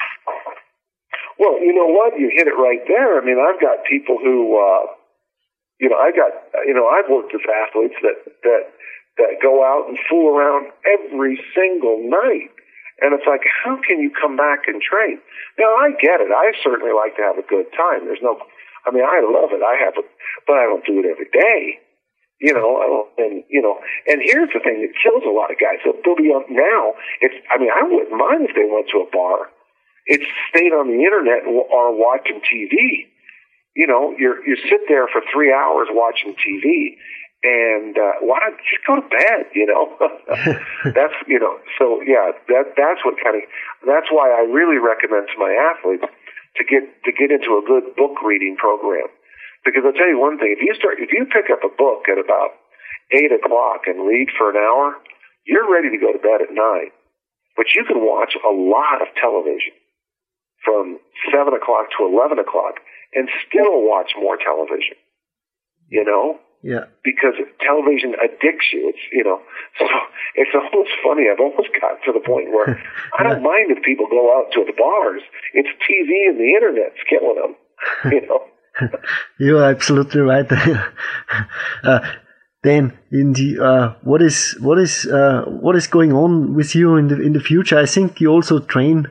Well, you know what? You hit it right there. I mean, I've got people who, uh, you know, I got, you know, I've worked with athletes that that that go out and fool around every single night, and it's like, how can you come back and train? Now, I get it. I certainly like to have a good time. There's no, I mean, I love it. I have it, but I don't do it every day. You know, I don't, and you know, and here's the thing that kills a lot of guys. So they'll be up now. It's, I mean, I wouldn't mind if they went to a bar it's staying on the internet or watching TV. You know, you're you sit there for three hours watching TV, and uh, why not just go to bed? You know, [LAUGHS] that's you know. So yeah, that that's what kind of that's why I really recommend to my athletes to get to get into a good book reading program. Because I'll tell you one thing: if you start, if you pick up a book at about eight o'clock and read for an hour, you're ready to go to bed at nine. But you can watch a lot of television from seven o'clock to eleven o'clock and still watch more television. You know, Yeah. because television addicts you. It's you know, [LAUGHS] so it's almost funny. I've almost gotten to the point where [LAUGHS] I don't mind if people go out to the bars. It's TV and the internet's killing them. [LAUGHS] You know. You are absolutely right. uh, then, in the uh, what is what is uh, what is going on with you in the in the future? I think you also train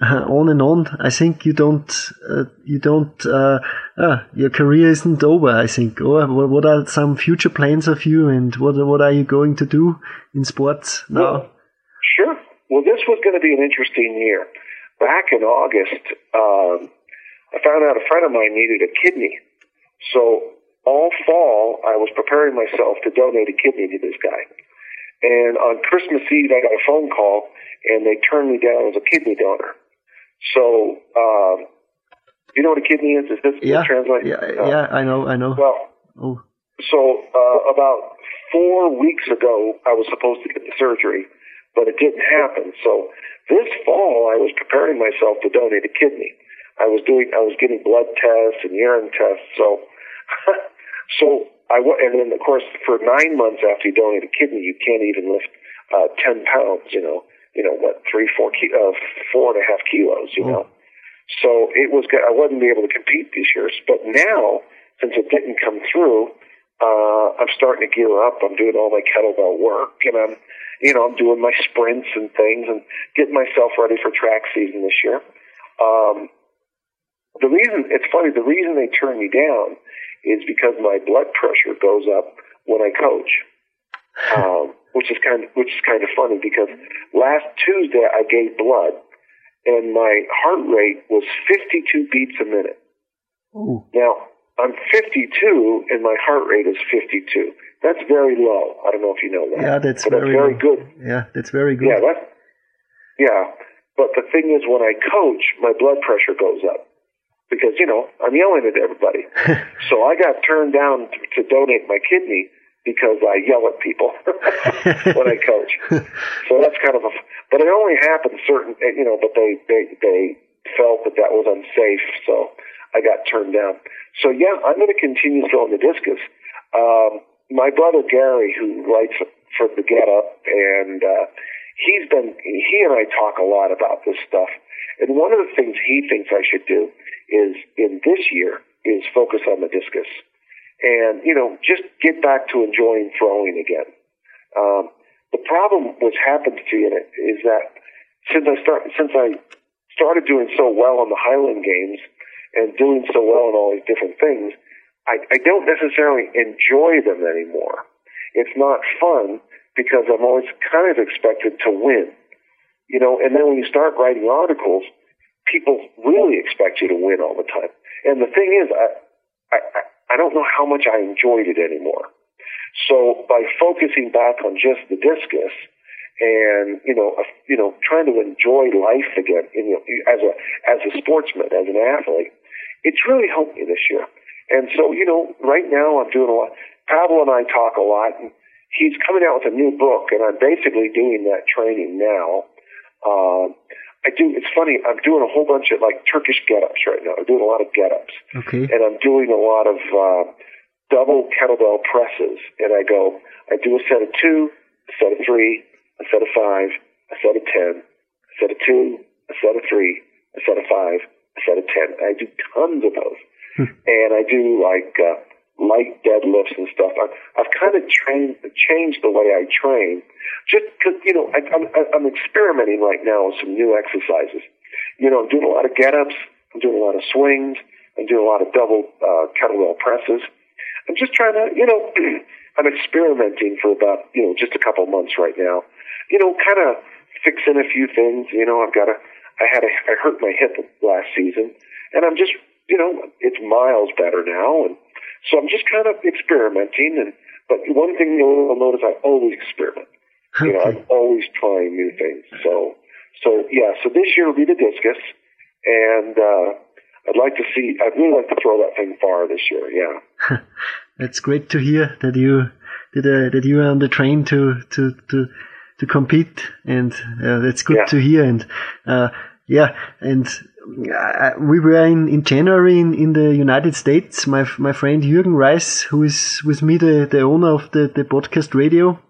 uh, [LAUGHS] on and on. I think you don't uh, you don't uh, uh, your career isn't over. I think. Or what are some future plans of you, and what what are you going to do in sports now? Well, sure. Well, this was going to be an interesting year. Back in August, um, I found out a friend of mine needed a kidney. So all fall, I was preparing myself to donate a kidney to this guy. And on Christmas Eve, I got a phone call, and they turned me down as a kidney donor. So, um, you know what a kidney is? Is this yeah, translate? yeah, Uh, yeah. I know, I know. Well, oh, so uh, about four weeks ago, I was supposed to get the surgery, but it didn't happen. So this fall, I was preparing myself to donate a kidney. I was doing, I was getting blood tests and urine tests. So, [LAUGHS] so I and then of course for nine months after you donate a kidney, you can't even lift uh, ten pounds. You know, you know what, three, four, ki- uh, four and a half kilos. You Oh. know. So it was, I wasn't able to compete these years. But now, since it didn't come through, uh, I'm starting to gear up. I'm doing all my kettlebell work and I'm, you know, I'm doing my [LAUGHS] sprints and things and getting myself ready for track season this year. Um, the reason, it's funny, the reason they turn me down is because my blood pressure goes up when I coach. [LAUGHS] Um, which is kind of which is kind of funny because last Tuesday I gave blood, and my heart rate was 52 beats a minute. Ooh. Now I'm 52, and my heart rate is 52. That's very low. I don't know if you know that. Yeah, that's very, very good. Yeah, that's very good. Yeah, that's yeah. But the thing is, when I coach, my blood pressure goes up because you know I'm yelling at everybody. [LAUGHS] so I got turned down to, to donate my kidney because I yell at people [LAUGHS] when I coach. so that's kind of a. But it only happened certain, you know. But they they they felt that that was unsafe, so I got turned down. So yeah, I'm going to continue throwing the discus. Um, my brother Gary, who writes for the Get Up, and uh, he's been he and I talk a lot about this stuff. And one of the things he thinks I should do is in this year is focus on the discus, and you know just get back to enjoying throwing again. Um, the problem what's happened to you is that since I start since I started doing so well on the Highland Games and doing so well in all these different things, I, I don't necessarily enjoy them anymore. It's not fun because I'm always kind of expected to win. You know, and then when you start writing articles, people really expect you to win all the time. And the thing is, I, I, I don't know how much I enjoyed it anymore. So by focusing back on just the discus and, you know, you know, trying to enjoy life again, you know, as a, as a sportsman, as an athlete, it's really helped me this year. And so, you know, right now I'm doing a lot. Pavel and I talk a lot, and he's coming out with a new book, and I'm basically doing that training now. Uh, I do. It's funny. I'm doing a whole bunch of like Turkish get-ups right now. I'm doing a lot of get-ups, Okay. and I'm doing a lot of uh, double kettlebell presses. And I go, I do a set of two, a set of three, a set of five, a set of ten, a set of two, a set of three, a set of five, a set of ten. I do tons of those, and I do like uh, light deadlifts and stuff. I, I've kind of trained, changed the way I train, just because you know I, I'm, I'm experimenting right now with some new exercises. You know, I'm doing a lot of get-ups. I'm doing a lot of swings. I'm doing a lot of double uh, kettlebell presses. I'm just trying to, you know, [CLEARS THROAT] I'm experimenting for about, you know, just a couple months right now. You know, kind of fixing a few things. You know, I've got a, I had a, I hurt my hip last season, and I'm just, you know, it's miles better now, and so I'm just kind of experimenting. And but one thing you'll notice, I always experiment. You know, I'm always trying new things. So, so yeah. So this year will be the discus, and uh, I'd like to see. I'd really like to throw that thing far this year. Yeah. [LAUGHS] That's great to hear that you that, uh, that you are on the train to to to to compete, and uh, that's good Yeah. to hear. And uh, yeah, and uh, we were in, in January in, in the United States. My my friend Jürgen Reis, who is with me, the, the owner of the, the podcast radio,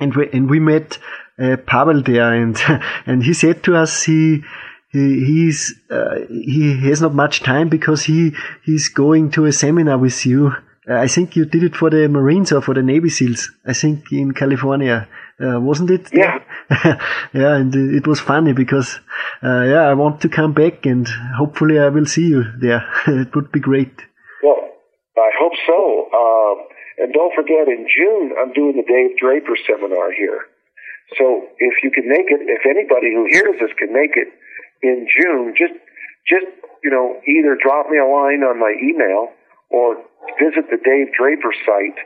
and we and we met uh, Pavel there, and [LAUGHS] and he said to us he. He, he's uh, he has not much time because he he's going to a seminar with you. Uh, I think you did it for the Marines or for the Navy SEALs. I think in California, uh, wasn't it? Yeah. [LAUGHS] yeah, and it was funny because uh, yeah, I want to come back and hopefully I will see you there. [LAUGHS] it would be great. Well, I hope so. Um, and don't forget, in June, I'm doing the Dave Draper seminar here. So if you can make it, if anybody who hears this can make it in June, just, just, you know, either drop me a line on my email or visit the Dave Draper site.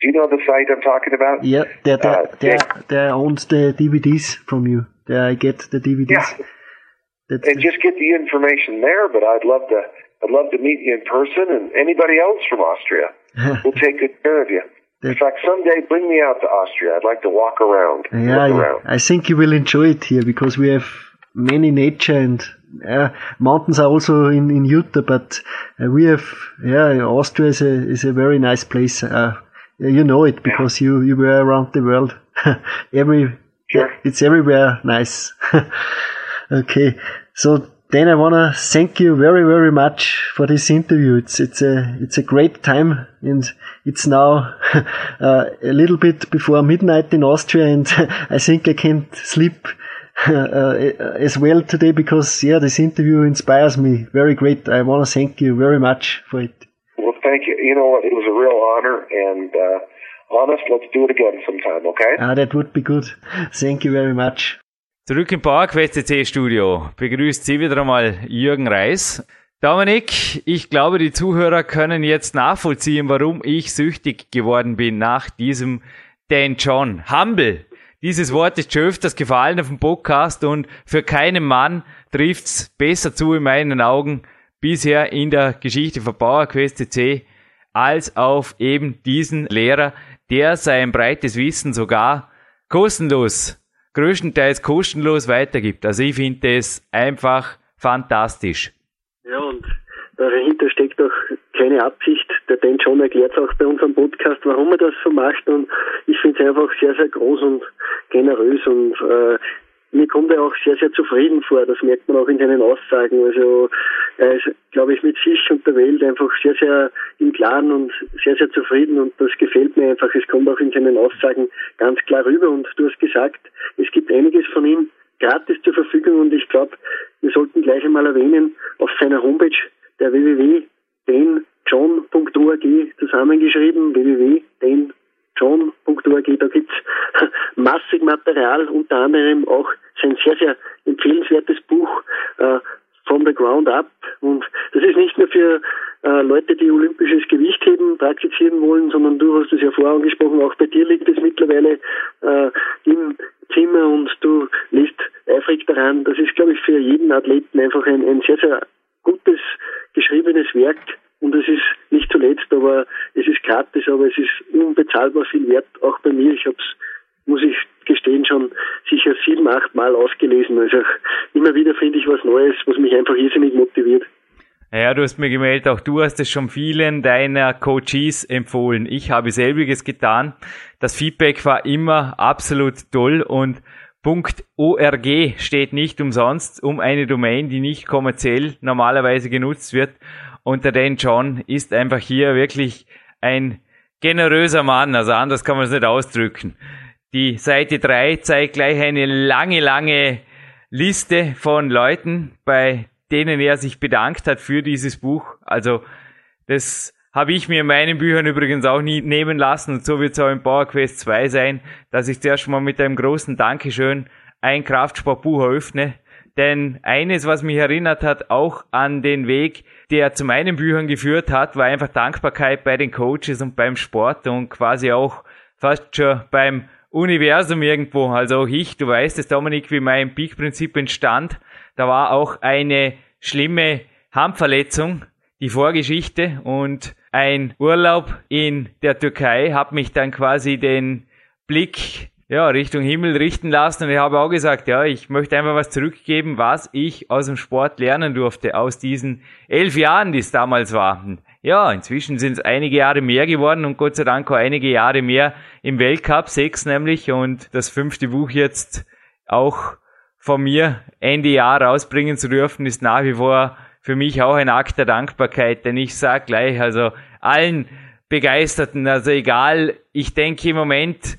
Do you know the site I'm talking about? Yeah, there, Uh, there, yeah. owns the DVDs from you. There I get the DVDs. Yeah. That's and just get the information there. But I'd love to, I'd love to meet you in person and anybody else from Austria. [LAUGHS] We'll take good care of you. In fact, someday bring me out to Austria. I'd like to walk around. Yeah. around. I think you will enjoy it here because we have many nature and uh, mountains are also in, in Utah, but uh, we have, yeah, Austria is a, is a very nice place. Uh, you know it because you, you were around the world. [LAUGHS] Every, Sure. it's everywhere nice. [LAUGHS] okay. So then I want to thank you very, very much for this interview. It's, it's a, it's a great time and it's now [LAUGHS] uh, a little bit before midnight in Austria and I think I can't sleep uh, as well today because yeah, this interview inspires me. Very great. I want to thank you very much for it. Well, thank you. You know what? It was a real honor, and uh, honest, let's do it again sometime, okay? Ah, that would be good. Thank you very much. Zurück im PowerQuest CC Studio begrüßt Sie wieder einmal Jürgen Reis. Dominik, ich glaube, die Zuhörer können jetzt nachvollziehen, warum ich süchtig geworden bin nach diesem Dan John. Humble. Dieses Wort ist schon öfters gefallen auf dem Podcast und für keinen Mann trifft's besser zu in meinen Augen bisher in der Geschichte von PowerQuest CC als auf eben diesen Lehrer, der sein breites Wissen sogar kostenlos größtenteils kostenlos weitergibt. Also ich finde es einfach fantastisch. Ja, und dahinter steckt auch keine Absicht. Der Dan John erklärt auch bei unserem Podcast, warum er das so macht. Und ich finde es einfach sehr, sehr groß und generös und äh, mir kommt er auch sehr, sehr zufrieden vor. Das merkt man auch in seinen Aussagen. Also er ist, glaube ich, mit sich und der Welt einfach sehr, sehr im Klaren und sehr, sehr zufrieden und das gefällt mir einfach. Es kommt auch in seinen Aussagen ganz klar rüber und du hast gesagt, es gibt einiges von ihm gratis zur Verfügung und ich glaube, wir sollten gleich einmal erwähnen, auf seiner Homepage der www.denjohn.org zusammengeschrieben, www.den john.org, da gibt's [LAUGHS] massig Material, unter anderem auch sein sehr, sehr empfehlenswertes Buch äh, From the Ground Up. Und das ist nicht nur für äh, Leute, die olympisches Gewichtheben praktizieren wollen, sondern du hast es ja vorher angesprochen, auch bei dir liegt es mittlerweile äh, im Zimmer und du liest eifrig daran. Das ist, glaube ich, für jeden Athleten einfach ein, ein sehr, sehr gutes geschriebenes Werk, und es ist nicht zuletzt, aber es ist gratis, aber es ist unbezahlbar viel wert, auch bei mir. Ich habe es, muss ich gestehen, schon sicher sieben, acht Mal ausgelesen. Also immer wieder finde ich was Neues, was mich einfach irrsinnig motiviert. Ja, du hast mir gemeldet, auch du hast es schon vielen deiner Coaches empfohlen. Ich habe selbiges getan. Das Feedback war immer absolut toll und .org steht nicht umsonst um eine Domain, die nicht kommerziell normalerweise genutzt wird. Und der Dan John ist einfach hier wirklich ein generöser Mann, also anders kann man es nicht ausdrücken. Die Seite 3 zeigt gleich eine lange, lange Liste von Leuten, bei denen er sich bedankt hat für dieses Buch. Also das habe ich mir in meinen Büchern übrigens auch nie nehmen lassen und so wird es auch im Power Quest 2 sein, dass ich zuerst mal mit einem großen Dankeschön ein Kraftsportbuch eröffne. Denn eines, was mich erinnert hat, auch an den Weg, der zu meinen Büchern geführt hat, war einfach Dankbarkeit bei den Coaches und beim Sport und quasi auch fast schon beim Universum irgendwo. Also auch ich, du weißt es, Dominik, wie mein Peak-Prinzip entstand. Da war auch eine schlimme Handverletzung, die Vorgeschichte und ein Urlaub in der Türkei hat mich dann quasi den Blick ja, Richtung Himmel richten lassen. Und ich habe auch gesagt, ja, ich möchte einfach was zurückgeben, was ich aus dem Sport lernen durfte, aus diesen elf Jahren, die es damals waren. Ja, inzwischen sind es einige Jahre mehr geworden und Gott sei Dank auch einige Jahre mehr im Weltcup, sechs nämlich, und das fünfte Buch jetzt auch von mir Ende Jahr rausbringen zu dürfen, ist nach wie vor für mich auch ein Akt der Dankbarkeit, denn ich sage gleich, also allen Begeisterten, also egal, ich denke im Moment,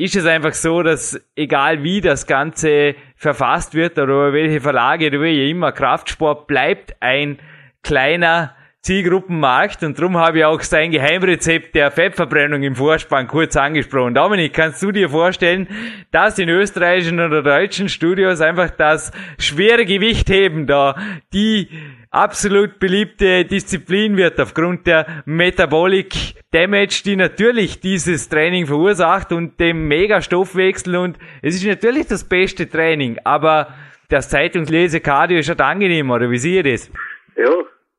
ist es einfach so, dass egal wie das Ganze verfasst wird oder welche Verlage oder wie immer, Kraftsport bleibt ein kleiner Zielgruppenmarkt und darum habe ich auch sein Geheimrezept der Fettverbrennung im Vorspann kurz angesprochen. Dominik, kannst du dir vorstellen, dass in österreichischen oder deutschen Studios einfach das schwere Gewichtheben da die absolut beliebte Disziplin wird aufgrund der Metabolic Damage, die natürlich dieses Training verursacht und dem Megastoffwechsel und es ist natürlich das beste Training, aber das Zeitungslese-Cardio ist halt angenehm, oder wie sehe ihr das? Ja,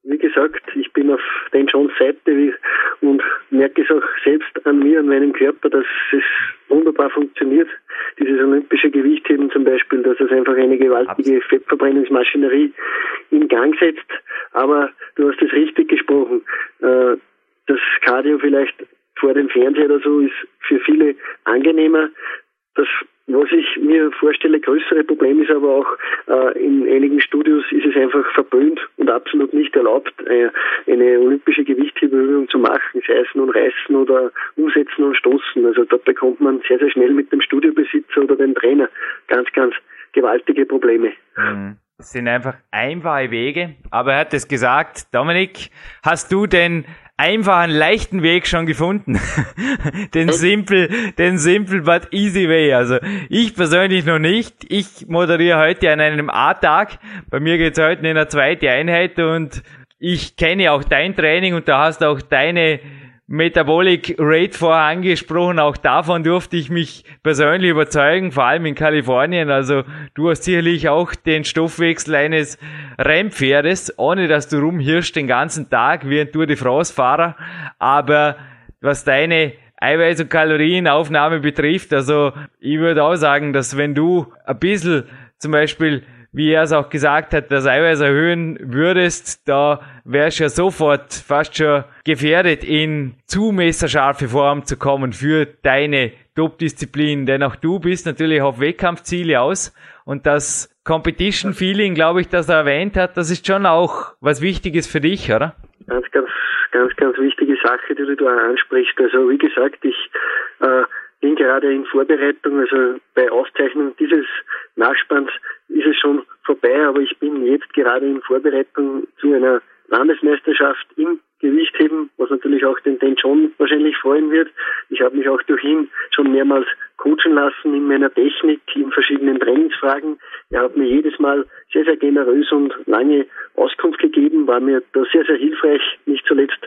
wie gesagt, ich bin auf den Johns Seite und merke es auch selbst an mir, an meinem Körper, dass es wunderbar funktioniert. Dieses olympische Gewichtheben zum Beispiel, dass es einfach eine gewaltige Fettverbrennungsmaschinerie in Gang setzt. Aber du hast es richtig gesprochen. Äh, das Cardio vielleicht vor dem Fernseher oder so ist für viele angenehmer. Das was ich mir vorstelle, größere Problem ist aber auch, äh, in einigen Studios ist es einfach verböhnt und absolut nicht erlaubt, äh, eine olympische Gewichthebeübung zu machen, sei es nun reißen oder umsetzen und stoßen. Also da bekommt man sehr, sehr schnell mit dem Studiobesitzer oder dem Trainer ganz, ganz gewaltige Probleme. Mhm. Das sind einfach einfache Wege. Aber er hat es gesagt, Dominik, hast du denn einfachen, leichten Weg schon gefunden. [LAUGHS] den simple, den simple but easy way. Also ich persönlich noch nicht. Ich moderiere heute an einem A-Tag. Bei mir geht's heute in eine zweite Einheit und ich kenne auch dein Training und da hast auch deine Metabolic Rate vorher angesprochen. Auch davon durfte ich mich persönlich überzeugen, vor allem in Kalifornien. Also du hast sicherlich auch den Stoffwechsel eines Rennpferdes, ohne dass du rumhirschst den ganzen Tag wie ein Tour de France Fahrer. Aber was deine Eiweiß- und Kalorienaufnahme betrifft, also ich würde auch sagen, dass wenn du ein bisschen zum Beispiel wie er es auch gesagt hat, das Eiweiß erhöhen würdest, da wärst du ja sofort fast schon gefährdet, in zu messerscharfe Form zu kommen für deine Top-Disziplin. Denn auch du bist natürlich auf Wettkampfziele aus und das Competition-Feeling, glaube ich, das er erwähnt hat, das ist schon auch was Wichtiges für dich, oder? Ganz, ganz, ganz, ganz wichtige Sache, die du da ansprichst. Also wie gesagt, ich äh, bin gerade in Vorbereitung, also bei Aufzeichnung dieses Nachspanns ist es schon vorbei, aber ich bin jetzt gerade in Vorbereitung zu einer Landesmeisterschaft im Gewichtheben, was natürlich auch den Dan John wahrscheinlich freuen wird. Ich habe mich auch durch ihn schon mehrmals coachen lassen in meiner Technik, in verschiedenen Trainingsfragen. Er hat mir jedes Mal sehr, sehr generös und lange Auskunft gegeben, war mir da sehr, sehr hilfreich, nicht zuletzt.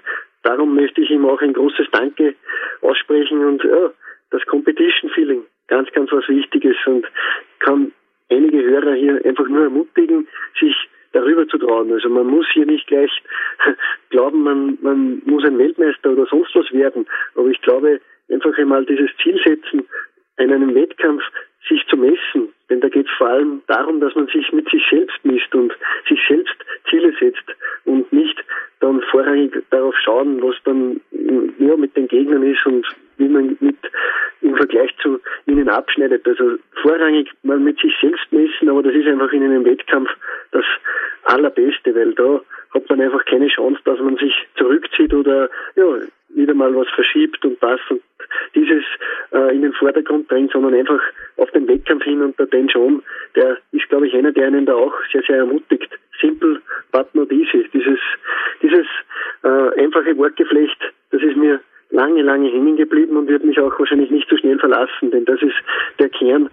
Darum möchte ich ihm auch ein großes Danke aussprechen und ja, das Competition Feeling, ganz, ganz was Wichtiges und kann einige Hörer hier einfach nur ermutigen, sich darüber zu trauen. Also man muss hier nicht gleich [LAUGHS] glauben, man, man muss ein Weltmeister oder sonst was werden. Aber ich glaube, einfach einmal dieses Ziel setzen, in einem Wettkampf sich zu messen. Denn da geht es vor allem darum, dass man sich mit sich selbst misst und sich selbst Ziele setzt und nicht dann vorrangig darauf schauen, was dann ja, mit den Gegnern ist und wie man mit im Vergleich zu ihnen abschneidet. Also vorrangig mal mit sich selbst messen, aber das ist einfach in einem Wettkampf das Allerbeste, weil da hat man einfach keine Chance, dass man sich zurückzieht oder ja, wieder mal was verschiebt und das und dieses äh, in den Vordergrund drängt, sondern einfach auf den Wettkampf hin und der Dan John, der ist, glaube ich, einer, der einen da auch sehr, sehr ermutigt. Simple but not easy. Dieses, dieses äh, einfache Wortgeflecht, das ist mir lange, lange hängen geblieben und wird mich auch wahrscheinlich nicht so schnell verlassen, denn das ist der Kern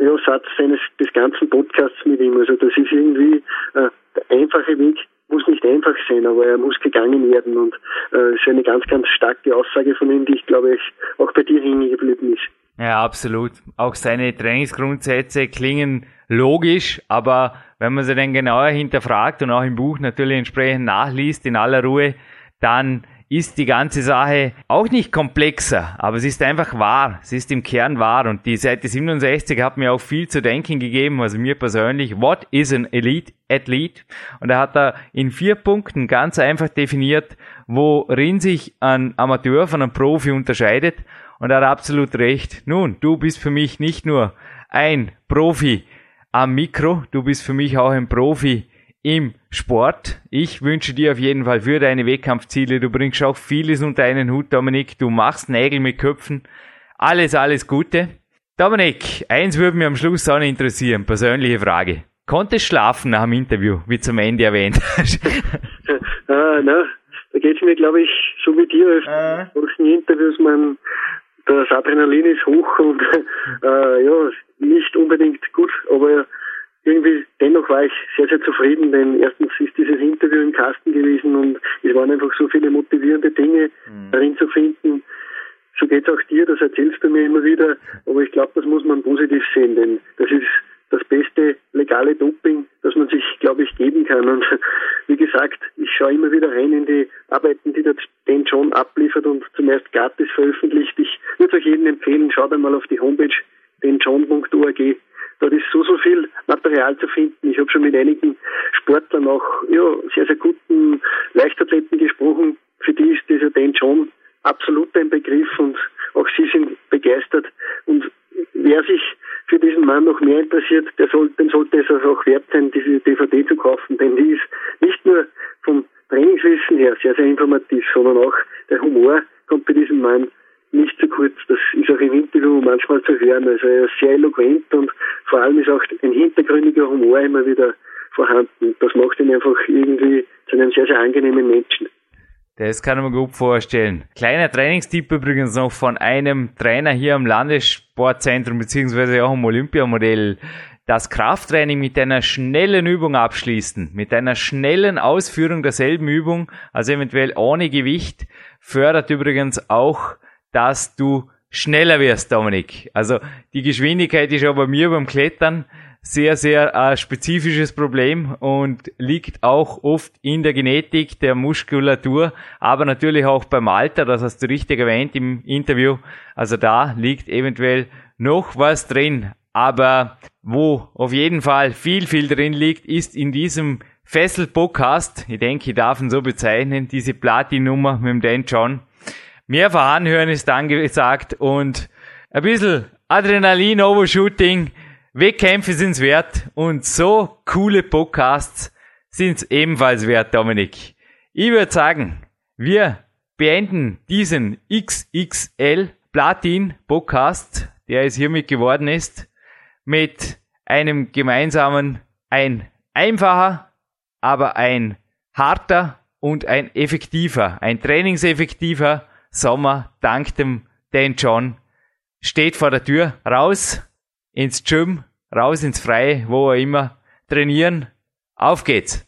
ja, Satz seines des ganzen Podcasts mit ihm. Also das ist irgendwie äh, der einfache Weg muss nicht einfach sein, aber er muss gegangen werden und äh, ist eine ganz, ganz starke Aussage von ihm, die ich glaube ich auch bei dir hängen geblieben ist. Ja, absolut. Auch seine Trainingsgrundsätze klingen logisch, aber wenn man sie dann genauer hinterfragt und auch im Buch natürlich entsprechend nachliest in aller Ruhe, dann ist die ganze Sache auch nicht komplexer, aber es ist einfach wahr. Es ist im Kern wahr. Und die Seite 67 hat mir auch viel zu denken gegeben, also mir persönlich. What is an Elite Athlete? Und er hat da in vier Punkten ganz einfach definiert, worin sich ein Amateur von einem Profi unterscheidet. Und er hat absolut recht. Nun, du bist für mich nicht nur ein Profi am Mikro, du bist für mich auch ein Profi im Sport. Ich wünsche dir auf jeden Fall für deine Wettkampfziele, du bringst auch vieles unter einen Hut, Dominik, du machst Nägel mit Köpfen. Alles, alles Gute. Dominik, eins würde mich am Schluss auch interessieren, persönliche Frage. Konntest schlafen nach dem Interview, wie zum Ende erwähnt hast? ah, [LAUGHS] na, da geht's mir, glaube ich, so wie dir. Ah. Solchen Interviews, man, das Adrenalin ist hoch und [LAUGHS] äh, ja, nicht unbedingt gut, aber irgendwie dennoch war ich sehr, sehr zufrieden, denn erstens ist dieses Interview im Kasten gewesen und es waren einfach so viele motivierende Dinge mhm. darin zu finden. So geht's auch dir, das erzählst du mir immer wieder, aber ich glaube, das muss man positiv sehen, denn das ist das beste legale Doping, das man sich, glaube ich, geben kann. Und [LAUGHS] wie gesagt, ich schaue immer wieder rein in die Arbeiten, die der Dan John abliefert und zumeist gratis veröffentlicht. Ich würde euch jedem empfehlen, schaut einmal auf die Homepage denjohn.org Dort ist so, so viel Material zu finden. Ich habe schon mit einigen Sportlern, auch ja, sehr, sehr guten Leichtathleten gesprochen. Für die ist dieser Dan John absolut ein Begriff und auch sie sind begeistert. Und wer sich für diesen Mann noch mehr interessiert, der soll, dem sollte es also auch wert sein, diese DVD zu kaufen, denn die ist nicht nur vom Trainingswissen her sehr, sehr informativ, sondern auch der Humor kommt bei diesem Mann nicht zu kurz. Das ist auch im Interview manchmal zu hören. Also er ist sehr eloquent und vor allem ist auch ein hintergründiger Humor immer wieder vorhanden. Das macht ihn einfach irgendwie zu einem sehr, sehr angenehmen Menschen. Das kann ich mir gut vorstellen. Kleiner Trainingstipp übrigens noch von einem Trainer hier am Landessportzentrum beziehungsweise auch im Olympiamodell. Das Krafttraining mit einer schnellen Übung abschließen, mit einer schnellen Ausführung derselben Übung, also eventuell ohne Gewicht, fördert übrigens auch, dass du schneller wirst, Dominik. Also die Geschwindigkeit ist ja bei mir beim Klettern sehr, sehr äh, spezifisches Problem und liegt auch oft in der Genetik der Muskulatur, aber natürlich auch beim Alter, das hast du richtig erwähnt im Interview. Also da liegt eventuell noch was drin. Aber wo auf jeden Fall viel, viel drin liegt, ist in diesem Fessel-Podcast, ich denke, ich darf ihn so bezeichnen, diese Platin-Nummer mit dem Dan John. Mehrfach anhören ist angesagt und ein bisschen Adrenalin-Overshooting, Wettkämpfe sind's wert und so coole Podcasts sind's ebenfalls wert, Dominik. Ich würde sagen, wir beenden diesen XXL Platin Podcast, der es hiermit geworden ist, mit einem gemeinsamen, ein einfacher, aber ein harter und ein effektiver, ein trainingseffektiver Sommer dank dem Dan John steht vor der Tür raus ins Gym raus ins Freie, wo auch immer, trainieren. Auf geht's!